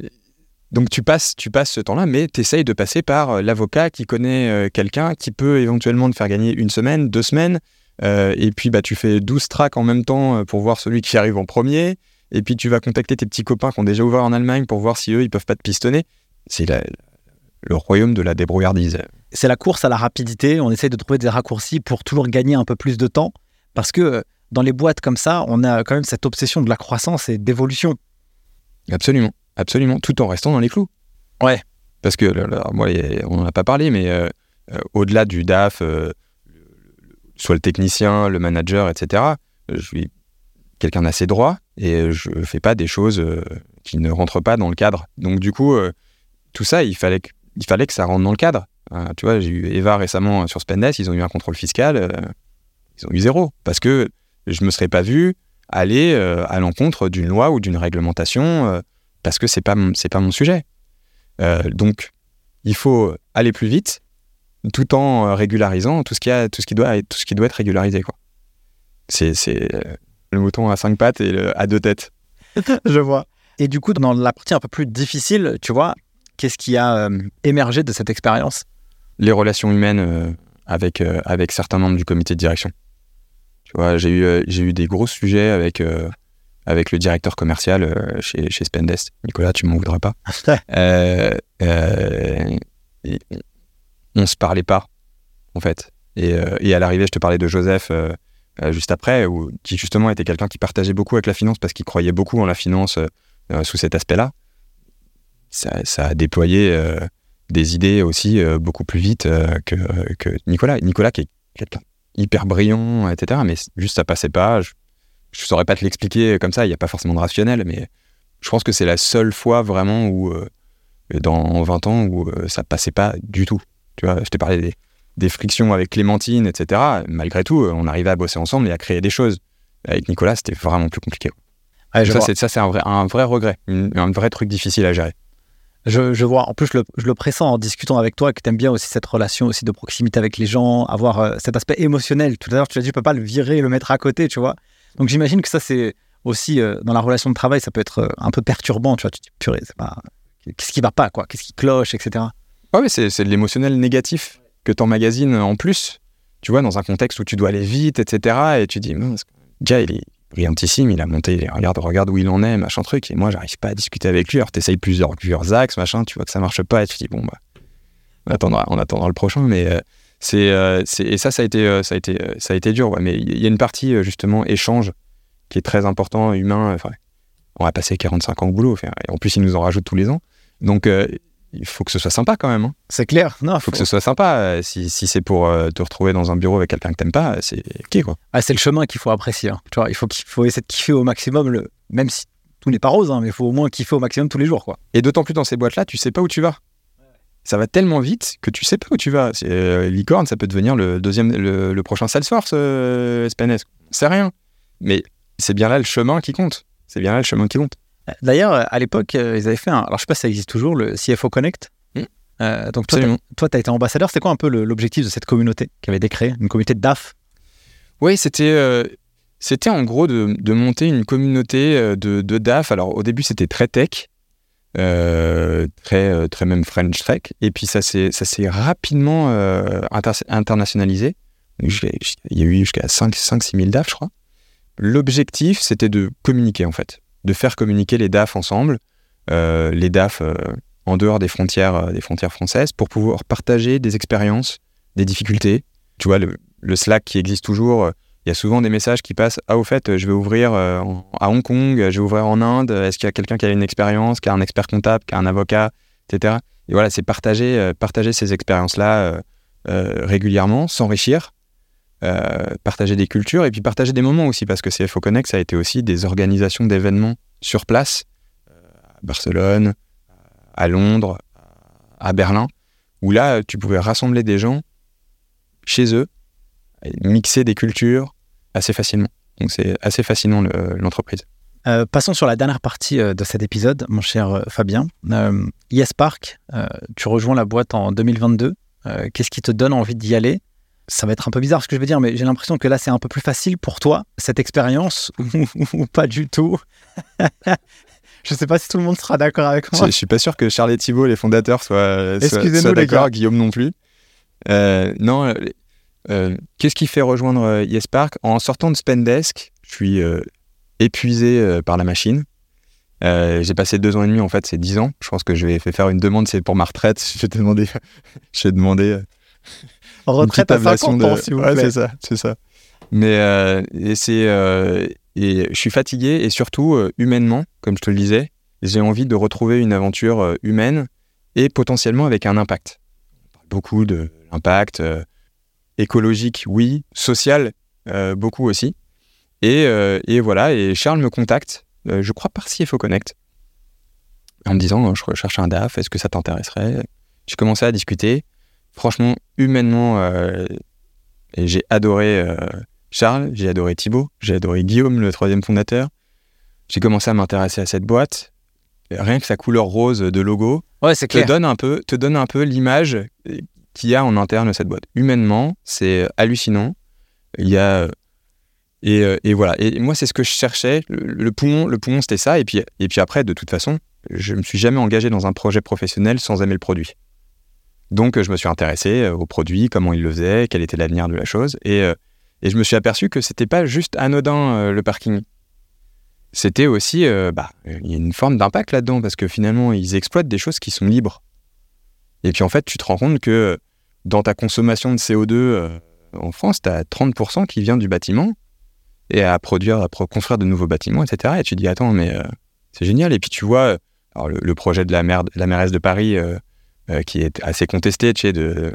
donc tu passes, tu passes ce temps-là, mais tu essayes de passer par euh, l'avocat qui connaît quelqu'un qui peut éventuellement te faire gagner une semaine, deux semaines. et puis bah, tu fais 12 tracks en même temps pour voir celui qui arrive en premier. Et puis tu vas contacter tes petits copains qui ont déjà ouvert en Allemagne pour voir si eux, ils peuvent pas te pistonner. C'est le royaume de la débrouillardise. C'est la course à la rapidité. On essaye de trouver des raccourcis pour toujours gagner un peu plus de temps. Parce que dans les boîtes comme ça, on a quand même cette obsession de la croissance et d'évolution. Absolument, absolument, tout en restant dans les clous. Ouais. Parce que, moi, on n'en a pas parlé, mais euh, euh, au-delà du DAF, euh, soit le technicien, le manager, etc., je suis quelqu'un d'assez droit et je ne fais pas des choses qui ne rentrent pas dans le cadre. Donc, du coup, tout ça, il fallait, que, il fallait que ça rentre dans le cadre. Tu vois, j'ai eu Eva récemment sur Spendesk, ils ont eu un contrôle fiscal, ils ont eu zéro. Parce que je me serais pas vu aller euh, à l'encontre d'une loi ou d'une réglementation euh, parce que c'est pas pas mon sujet. Euh, donc il faut aller plus vite tout en régularisant tout ce qui a tout ce qui doit tout ce qui doit être régularisé quoi. C'est le mouton à cinq pattes et à deux têtes. Je vois. Et du coup, dans la partie un peu plus difficile, tu vois, qu'est-ce qui a euh, émergé de cette expérience? Les relations humaines euh, avec, euh, avec certains membres du comité de direction. Tu vois, j'ai eu, euh, j'ai eu des gros sujets avec, avec le directeur commercial chez, chez Spendest. Nicolas, tu m'en voudras pas. On se parlait pas, en fait. Et, et à l'arrivée, je te parlais de Joseph juste après, où, qui justement était quelqu'un qui partageait beaucoup avec la finance parce qu'il croyait beaucoup en la finance euh, sous cet aspect-là. Ça, ça a déployé euh, des idées aussi euh, beaucoup plus vite euh, que, que Nicolas. Nicolas qui est quelqu'un hyper brillant, etc. Mais juste ça passait pas. Je, je saurais pas te l'expliquer comme ça. Il n'y a pas forcément de rationnel, mais je pense que c'est la seule fois vraiment où, euh, dans 20 ans, où euh, ça passait pas du tout. Tu vois, je t'ai parlé des, des frictions avec Clémentine, etc. Malgré tout, on arrivait à bosser ensemble et à créer des choses. Avec Nicolas, c'était vraiment plus compliqué. Ouais, ça, c'est, ça, c'est un vrai, un vrai regret, une- un vrai truc difficile à gérer. Je, vois. En plus, je le, je pressens en discutant avec toi que tu aimes bien aussi cette relation aussi de proximité avec les gens, avoir euh, cet aspect émotionnel. Tout à l'heure, tu as dit, je peux pas le virer, le mettre à côté, tu vois. Donc, j'imagine que ça, c'est aussi euh, dans la relation de travail, ça peut être euh, un peu perturbant, tu vois. Tu dis, purée, c'est pas. Qu'est-ce qui va pas, quoi? Qu'est-ce qui cloche, etc. Mais c'est, c'est de l'émotionnel négatif que t'emmagasines en plus. Tu vois, dans un contexte où tu dois aller vite, etc. Et tu dis, déjà, il est brillantissime, il a monté, il- regarde, regarde où il en est, machin truc. Et moi, j'arrive pas à discuter avec lui. Alors, t'essayes plusieurs, plusieurs axes, machin, tu vois que ça marche pas. Et tu dis, bon, bah, on attendra, on attendra le prochain. Mais euh, c'est, euh, c'est, et ça, ça a été, euh, ça a été, ça a été dur. Ouais. Mais il y a une partie, justement, échange qui est très important, humain. Enfin, on va passer 45 ans au boulot. En plus, ils nous en rajoutent tous les ans. Donc, il faut que ce soit sympa quand même. hein. C'est clair. Non, Il faut que ce soit sympa. Euh, Si, si c'est pour euh, te retrouver dans un bureau avec quelqu'un que t'aimes pas, c'est ok quoi. Ah, c'est le chemin qu'il faut apprécier. hein. Tu vois, il faut, qu'il faut essayer de kiffer au maximum, le... même si tout n'est pas rose, hein, mais il faut au moins kiffer au maximum tous les jours, quoi. Et d'autant plus dans ces boîtes-là, tu sais pas où tu vas. Ça va tellement vite que tu sais pas où tu vas. Euh, licorne, ça peut devenir le deuxième, le, le prochain Salesforce, euh, SPNS. C'est rien. Mais c'est bien là le chemin qui compte. C'est bien là le chemin qui compte. D'ailleurs, euh, à l'époque, euh, ils avaient fait un. Alors, je sais pas si ça existe toujours, le CFO Connect. Hmm. Euh, donc, toi, Absolument. Toi, tu as été ambassadeur. C'était quoi un peu l'objectif de cette communauté qui avait été créée? Une communauté de DAF Oui, c'était euh, c'était en gros de, de monter une communauté de, de DAF. Alors au début, c'était très tech, euh, très, très même French tech. Et puis ça s'est ça s'est rapidement inter- internationalisé. Il y a eu jusqu'à 5-6 000 DAF, je crois. L'objectif, c'était de communiquer en fait, de faire communiquer les DAF ensemble, euh, les DAF euh, en dehors des frontières, euh, des frontières françaises, pour pouvoir partager des expériences, des difficultés. Tu vois, le, le Slack qui existe toujours, il y a souvent des messages qui passent Ah, au fait, je vais ouvrir à Hong Kong, je vais ouvrir en Inde, est-ce qu'il y a quelqu'un qui a une expérience, qui a un expert comptable, qui a un avocat, etc. Et voilà, c'est partager, partager ces expériences-là régulièrement, s'enrichir, euh, partager des cultures et puis partager des moments aussi, parce que CFO Connect, ça a été aussi des organisations d'événements sur place, euh, à Barcelone, à Londres, à Berlin, où là, tu pouvais rassembler des gens chez eux, et mixer des cultures assez facilement. Donc c'est assez fascinant le- l'entreprise. Euh, passons sur la dernière partie de cet épisode, mon cher Fabien. Yes Park, tu rejoins la boîte en 2022. Euh, Qu'est-ce qui te donne envie d'y aller? Ça va être un peu bizarre ce que je vais dire, mais j'ai l'impression que là, c'est un peu plus facile pour toi, cette expérience, ou, pas du tout. je ne sais pas si tout le monde sera d'accord avec moi. je suis pas sûr que Charles et Thibault, les fondateurs, soient, soient, Excusez-nous, soient d'accord. Guillaume non plus. Euh, non, euh, euh, qu'est-ce qui fait rejoindre euh, Yes Park? En sortant de Spendesk, je suis euh, épuisé par la machine. Euh, j'ai passé deux ans et demi, en fait, c'est dix ans. Je pense que je vais faire une demande, c'est pour ma retraite. Je vais demander, je vais demander une Retraite à ablation 50 de- ans, s'il vous Ouais, plaît. c'est ça, c'est ça. Mais euh, et c'est euh, et je suis fatigué et surtout euh, humainement, comme je te le disais, j'ai envie de retrouver une aventure humaine et potentiellement avec un impact. On parle beaucoup de l'impact écologique, oui, social, beaucoup aussi. Et, et voilà, et Charles me contacte, je crois par CFO Connect, en me disant, je recherche un DAF, est-ce que ça t'intéresserait? J'ai commencé à discuter. Franchement, humainement, euh, j'ai adoré euh, Charles, j'ai adoré Thibaut, j'ai adoré Guillaume, le troisième fondateur. J'ai commencé à m'intéresser à cette boîte. Rien que sa couleur rose de logo Ouais, c'est te donne un peu, te donne un peu l'image euh, qu'il y a en interne de cette boîte. Humainement, c'est hallucinant. Il y a Et, et voilà. Et moi, c'est ce que je cherchais. Le, le poumon, le poumon, c'était ça. Et puis, et puis après, de toute façon, je me suis jamais engagé dans un projet professionnel sans aimer le produit. Donc, je me suis intéressé euh, au produit, comment il le faisait, quel était l'avenir de la chose. Et, euh, et je me suis aperçu que c'était pas juste anodin euh, le parking. C'était aussi, euh, bah, il y a une forme d'impact là-dedans parce que finalement, ils exploitent des choses qui sont libres. Et puis en fait, tu te rends compte que dans ta consommation de CO2 euh, en France, tu as 30% qui vient du bâtiment et à produire, à construire de nouveaux bâtiments, etc. Et tu te dis, attends, mais euh, c'est génial. Et puis tu vois, euh, le, projet de la, maire, la mairesse de Paris, euh, euh, qui est assez contesté, tu sais, de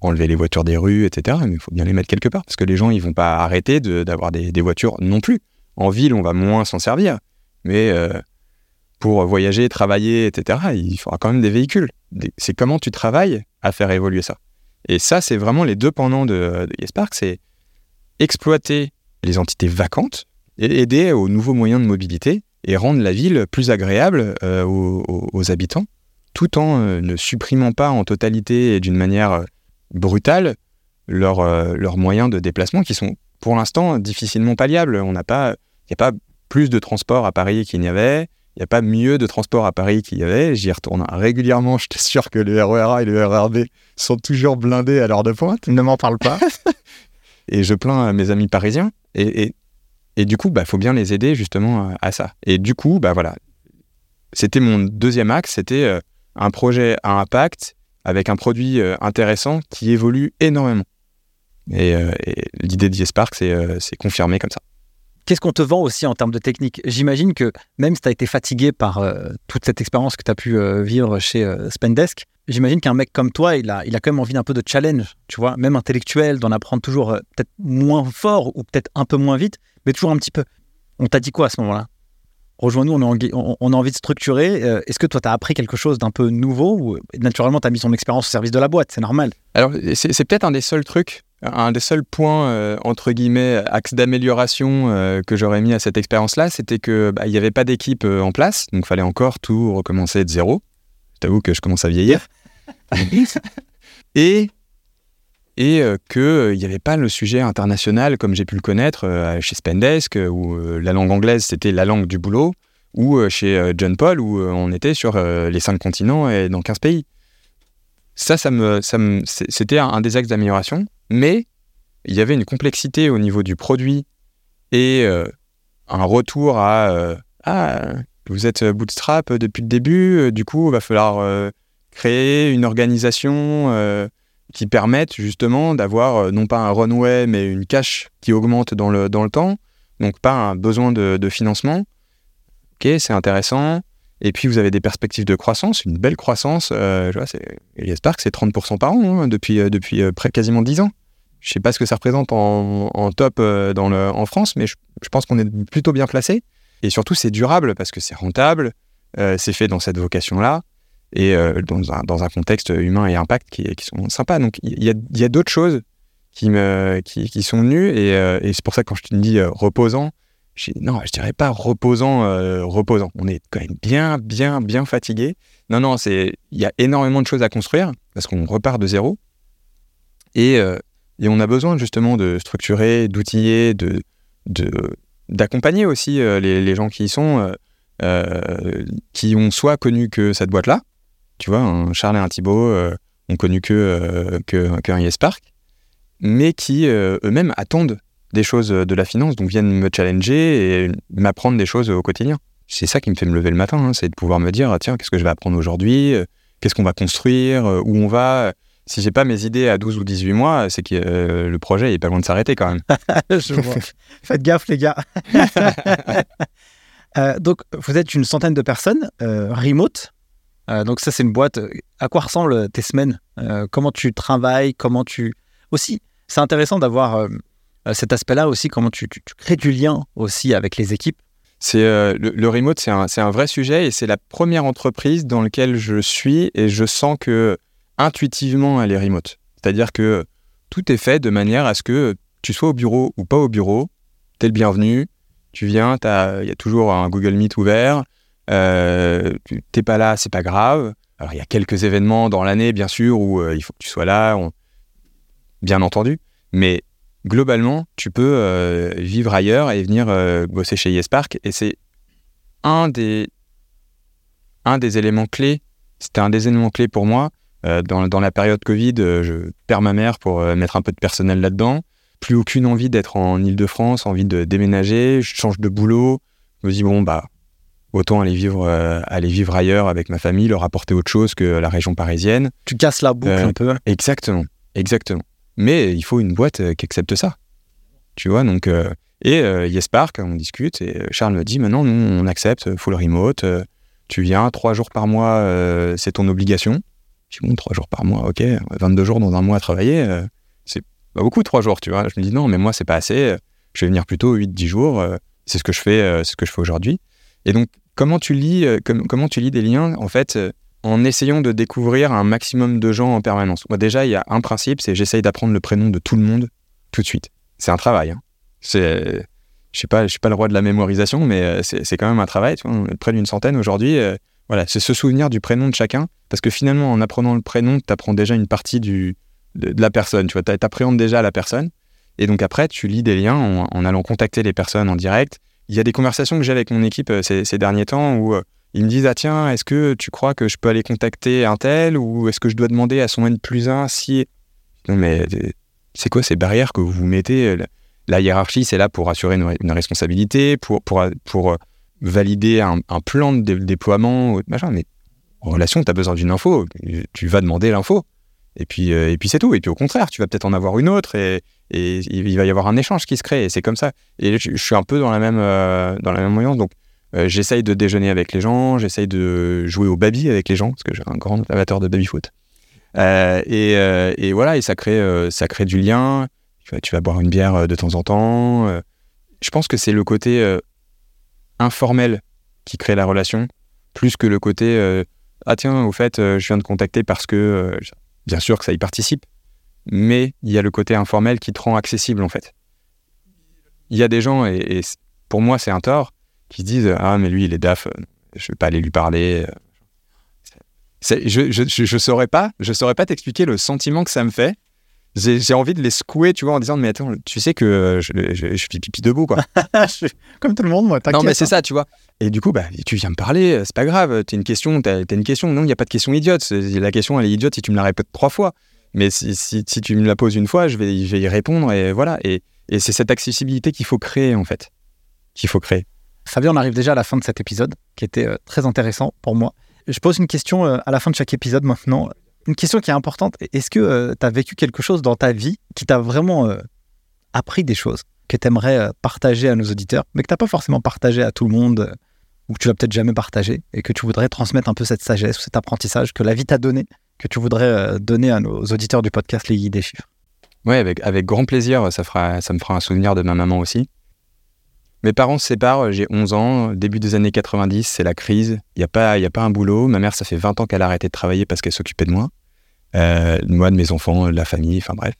enlever les voitures des rues, etc. Mais il faut bien les mettre quelque part parce que les gens, ils vont pas arrêter de- d'avoir des, des voitures non plus. En ville, on va moins s'en servir. Mais euh, pour voyager, travailler, etc., il faudra quand même des véhicules. C'est comment tu travailles à faire évoluer ça. Et ça, c'est vraiment les deux pendants de, de YesPark, c'est exploiter les entités vacantes et aider aux nouveaux moyens de mobilité et rendre la ville plus agréable euh, aux habitants, tout en euh, ne supprimant pas en totalité et d'une manière euh, brutale leurs euh, leurs moyens de déplacement qui sont pour l'instant difficilement palliables. Il n'y a pas plus de transport à Paris qu'il n'y avait. Il n'y a pas mieux de transport à Paris qu'il y avait. J'y retourne régulièrement. Je t'assure que le RERA et le RERB sont toujours blindés à l'heure de pointe. Ne m'en parle pas. Et je plains mes amis parisiens. Et, et, et du coup, il bah, faut bien les aider justement à, à ça. Et du coup, bah, voilà. C'était mon deuxième axe. C'était euh, un projet à impact avec un produit euh, intéressant qui évolue énormément. Et, euh, l'idée d'Yespark, c'est euh, c'est confirmé comme ça. Qu'est-ce qu'on te vend aussi en termes de technique? J'imagine que même si tu as été fatigué par toute cette expérience que tu as pu vivre chez Spendesk, j'imagine qu'un mec comme toi, il a, il a quand même envie d'un peu de challenge, tu vois, même intellectuel, d'en apprendre toujours peut-être moins fort ou peut-être un peu moins vite, mais toujours un petit peu. On t'a dit quoi à ce moment-là? Rejoins-nous, on, a envie- on- on a envie de structurer. Euh, Est-ce que toi, tu as appris quelque chose d'un peu nouveau ou naturellement, tu as mis ton expérience au service de la boîte C'est normal. Alors, c'est peut-être un des seuls trucs, un des seuls points, euh, entre guillemets, axe d'amélioration euh, que j'aurais mis à cette expérience-là, c'était que bah, n'y avait pas d'équipe en place, donc il fallait encore tout recommencer de zéro. Je t'avoue que je commence à vieillir. et et euh, qu'il n'y avait pas le sujet international comme j'ai pu le connaître euh, chez Spendesk, euh, où euh, la langue anglaise c'était la langue du boulot, ou euh, chez euh, John Paul, où euh, on était sur euh, les cinq continents et dans 15 pays. Ça, ça me, ça me- c'était un, des axes d'amélioration, mais il y avait une complexité au niveau du produit et euh, un retour à euh, ah vous êtes bootstrap depuis le début, euh, du coup il va falloir euh, créer une organisation euh, qui permette justement d'avoir euh, non pas un runway mais une cash qui augmente dans le, dans le temps, donc pas un besoin de, financement. Ok, c'est intéressant. Et puis vous avez des perspectives de croissance, une belle croissance. Euh, je Elias Park, c'est 30% par an hein, depuis, euh, depuis euh, près quasiment 10 ans. Je sais pas ce que ça représente en, top dans le, en France, mais je, je pense qu'on est plutôt bien placé. Et surtout, c'est durable parce que c'est rentable, c'est fait dans cette vocation-là et euh, dans, un, dans un contexte humain et impact qui, sont sympas. Donc il y a, y a d'autres choses qui, me, qui, qui sont venues et, euh, c'est pour ça que quand je te dis euh, reposant, je dis, non, je dirais pas reposant, reposant. On est quand même bien, bien, bien fatigué. Non, non, c'est il y a énormément de choses à construire parce qu'on repart de zéro et, et on a besoin justement de structurer, d'outiller, de, d'accompagner aussi les, les gens qui y sont, qui ont soit connu que cette boîte-là, tu vois, un Charles et un Thibault euh, ont connu que euh, que qu'un YesPark, mais qui euh, eux-mêmes attendent des choses de la finance, donc viennent me challenger et m'apprendre des choses au quotidien. C'est ça qui me fait me lever le matin, hein, c'est de pouvoir me dire, tiens, qu'est-ce que je vais apprendre aujourd'hui, qu'est-ce qu'on va construire, où on va. Si j'ai pas mes idées à 12 ou 18 mois, c'est que euh, le projet est pas loin de s'arrêter quand même. Je vois. Faites gaffe, les gars. Euh, donc, vous êtes une centaine de personnes, euh, remote. Euh, donc, ça, c'est une boîte. À quoi ressemblent tes semaines? Euh, Comment tu travailles? Comment tu. Aussi, c'est intéressant d'avoir euh, cet aspect-là aussi, comment tu, tu- tu crées du lien aussi avec les équipes. C'est le, remote, c'est un, un vrai sujet et c'est la première entreprise dans laquelle je suis et je sens que intuitivement elle est remote. C'est-à-dire que tout est fait de manière à ce que tu sois au bureau ou pas au bureau, t'es le bienvenu. Tu viens, il y a toujours un Google Meet ouvert. Euh, t'es pas là, c'est pas grave. Alors il y a quelques événements dans l'année, bien sûr, où euh, il faut que tu sois là, bien entendu. Mais globalement, tu peux euh, vivre ailleurs et venir euh, bosser chez YesPark. Et c'est un des, un des éléments clés. C'était un des éléments clés pour moi. Dans, dans, la période Covid, je perds ma mère pour mettre un peu de personnel là-dedans. Plus aucune envie d'être en Ile-de-France, envie de déménager. Je change de boulot. Je me dis, bon, bah, autant aller vivre, aller vivre ailleurs avec ma famille, leur apporter autre chose que la région parisienne. Tu casses la boucle un peu. Exactement, exactement. Mais il faut une boîte euh, qui accepte ça. Tu vois, donc. Euh, et euh, YesPark, on discute, et Charles me dit maintenant, nous, on accepte full remote. tu viens trois jours par mois, c'est ton obligation. Je dis bon, trois jours par mois, ok. 22 jours dans un mois à travailler, c'est pas beaucoup, trois jours, tu vois. Je me dis non, mais moi, c'est pas assez. Je vais venir plutôt 8-10 jours. c'est ce que je fais, c'est ce que je fais aujourd'hui. Et donc, comment tu lis, comment tu lis des liens En fait, en essayant de découvrir un maximum de gens en permanence? Déjà, il y a un principe, c'est j'essaye d'apprendre le prénom de tout le monde tout de suite. C'est un travail. Hein. C'est, je je suis pas le roi de la mémorisation, mais euh, c'est quand même un travail. Vois, près d'une centaine aujourd'hui. Euh, voilà, c'est se souvenir du prénom de chacun, parce que finalement, en apprenant le prénom, tu apprends déjà une partie du, de, la personne. Tu vois, appréhendes déjà la personne, et donc après, tu lis des liens en, allant contacter les personnes en direct. Il y a des conversations que j'ai avec mon équipe euh, ces, derniers temps où ils me disent ah tiens est-ce que tu crois que je peux aller contacter un tel ou est-ce que je dois demander à son N plus 1 si non mais c'est quoi ces barrières que vous mettez la hiérarchie c'est là pour assurer une, responsabilité pour pour pour euh, valider un, plan de déploiement machin mais en relation tu as besoin d'une info tu vas demander l'info. Et puis euh, et puis c'est tout. Et puis au contraire tu vas peut-être en avoir une autre et, et il va y avoir un échange qui se crée et c'est comme ça et je, suis un peu dans la même euh, dans la même moyenne donc euh, j'essaye de déjeuner avec les gens, j'essaye de jouer au baby avec les gens, parce que j'ai un grand amateur de baby-foot. Euh, euh, et, voilà, et ça crée, ça crée du lien. Tu vas, boire une bière de temps en temps. je pense que c'est le côté informel qui crée la relation, plus que le côté ah tiens, au fait, je viens de contacter parce que bien sûr que ça y participe, mais il y a le côté informel qui te rend accessible en fait. Il y a des gens, et pour moi c'est un tort, qui se disent Ah, mais lui, il est DAF, euh, je ne vais pas aller lui parler. Euh. Je, je, je, saurais pas, je saurais pas t'expliquer le sentiment que ça me fait. J'ai envie de les secouer, tu vois, en disant Mais attends, tu sais que euh, je, je, fais pipi debout, quoi. Comme tout le monde, moi, Non, mais c'est hein. ça, tu vois. Et du coup, bah, tu viens me parler, c'est pas grave, t'as une question, t'as as une question. Non, il n'y a pas de question idiote. La question, elle est idiote si tu me la répètes trois fois. Mais si, tu me la poses une fois, je vais, y répondre, et voilà. Et, c'est cette accessibilité qu'il faut créer, en fait. Qu'il faut créer. Fabien, on arrive déjà à la fin de cet épisode, qui était euh, très intéressant pour moi. Je pose une question euh, à la fin de chaque épisode maintenant. Une question qui est importante. Est-ce que euh, tu as vécu quelque chose dans ta vie qui t'a vraiment appris des choses que tu aimerais partager à nos auditeurs, mais que tu n'as pas forcément partagé à tout le monde, ou que tu vas peut-être jamais partager, et que tu voudrais transmettre un peu cette sagesse ou cet apprentissage que la vie t'a donné, que tu voudrais donner à nos auditeurs du podcast Les Guides des Chiffres Oui, avec, grand plaisir. Ça, me fera un souvenir de ma maman aussi. Mes parents se séparent, j'ai 11 ans, début des années 90, c'est la crise, il n'y a, pas, un boulot. Ma mère, ça fait 20 ans qu'elle a arrêté de travailler parce qu'elle s'occupait de moi, euh, moi, de mes enfants, de la famille, enfin bref.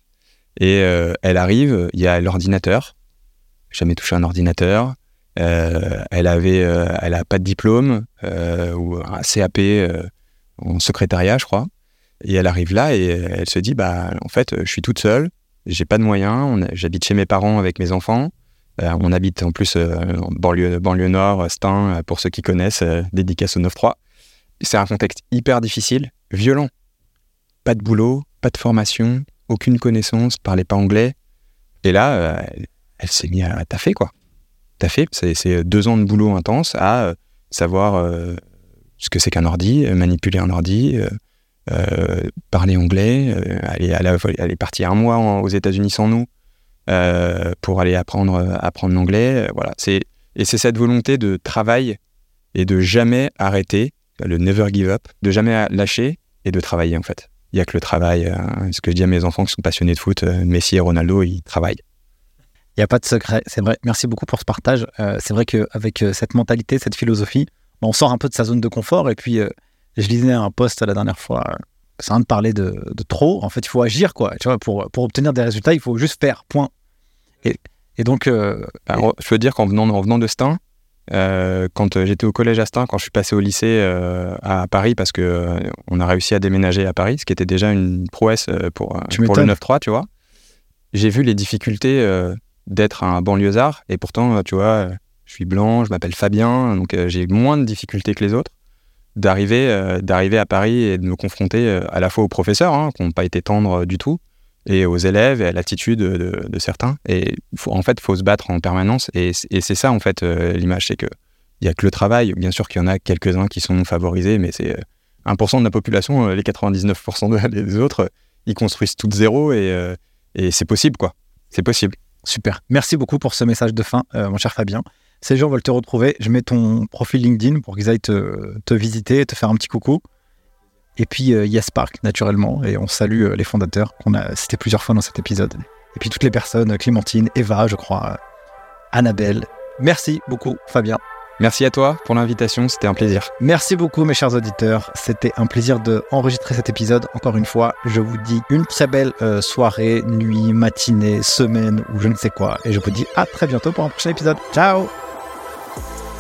Et euh, elle arrive, il y a l'ordinateur, jamais touché un ordinateur. Euh, elle avait, pas de diplôme ou un CAP en secrétariat, je crois. Et elle arrive là et elle se dit, bah en fait, je suis toute seule, j'ai pas de moyens, j'habite chez mes parents avec mes enfants. Euh, on habite en plus euh, en banlieue, banlieue nord, Stein, euh, pour ceux qui connaissent, dédicace au 9-3. C'est un contexte hyper difficile, violent. Pas de boulot, pas de formation, aucune connaissance, parlait pas anglais. Et là, elle, s'est mise à taffer, quoi. Taffer, c'est deux ans de boulot intense à savoir ce que c'est qu'un ordi, manipuler un ordi, parler anglais. elle, est, partie un mois aux États-Unis sans nous. Euh, pour aller apprendre, euh, apprendre l'anglais. Euh, voilà. C'est, et c'est cette volonté de travail et de jamais arrêter, le never give up, de jamais lâcher et de travailler en fait. Il n'y a que le travail. ce que je dis à mes enfants qui sont passionnés de foot, Messi et Ronaldo, ils travaillent. Il n'y a pas de secret, c'est vrai. Merci beaucoup pour ce partage. c'est vrai qu'avec cette mentalité, cette philosophie, on sort un peu de sa zone de confort. Et puis, je lisais un post la dernière fois, c'est un de parler de, de, trop. En fait, il faut agir, quoi. Tu vois, pour, pour obtenir des résultats, il faut juste faire, point. Et, donc. Euh, bah, je veux dire qu'en venant, en venant de Stein, euh, quand euh, j'étais au collège à Stein, quand je suis passé au lycée à Paris, parce que on a réussi à déménager à Paris, ce qui était déjà une prouesse pour, pour le 9-3, tu vois. j'ai vu les difficultés d'être un banlieusard. Et pourtant, tu vois, je suis blanc, je m'appelle Fabien, donc j'ai moins de difficultés que les autres d'arriver d'arriver à Paris et de me confronter à la fois aux professeurs, hein, qui n'ont pas été tendres du tout, et aux élèves et à l'attitude de, certains. Et en fait, faut se battre en permanence. Et, c'est ça, en fait, l'image, c'est que il n'y a que le travail. Bien sûr qu'il y en a quelques-uns qui sont favorisés, mais c'est 1% de la population, les 99% des autres, ils construisent tout de zéro et, et c'est possible, quoi. C'est possible. Super. Merci beaucoup pour ce message de fin, mon cher Fabien. Ces gens veulent te retrouver. Je mets ton profil LinkedIn pour qu'ils aillent te, te, visiter, te faire un petit coucou. Et puis, euh, Park, naturellement. Et on salue euh, les fondateurs qu'on a cités plusieurs fois dans cet épisode. Et puis toutes les personnes, Clémentine, Eva, je crois, euh, Annabelle. Merci beaucoup, Fabien. Merci à toi pour l'invitation, c'était un plaisir. Merci beaucoup mes chers auditeurs, c'était un plaisir d'enregistrer cet épisode. Encore une fois, je vous dis une très belle euh, soirée, nuit, matinée, semaine ou je ne sais quoi. Et je vous dis à très bientôt pour un prochain épisode. Ciao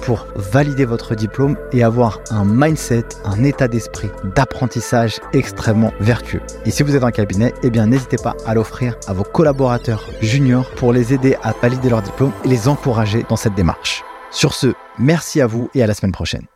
pour valider votre diplôme et avoir un mindset, un état d'esprit d'apprentissage extrêmement vertueux. Et si vous êtes un cabinet, eh bien n'hésitez pas à l'offrir à vos collaborateurs juniors pour les aider à valider leur diplôme et les encourager dans cette démarche. Sur ce, merci à vous et à la semaine prochaine.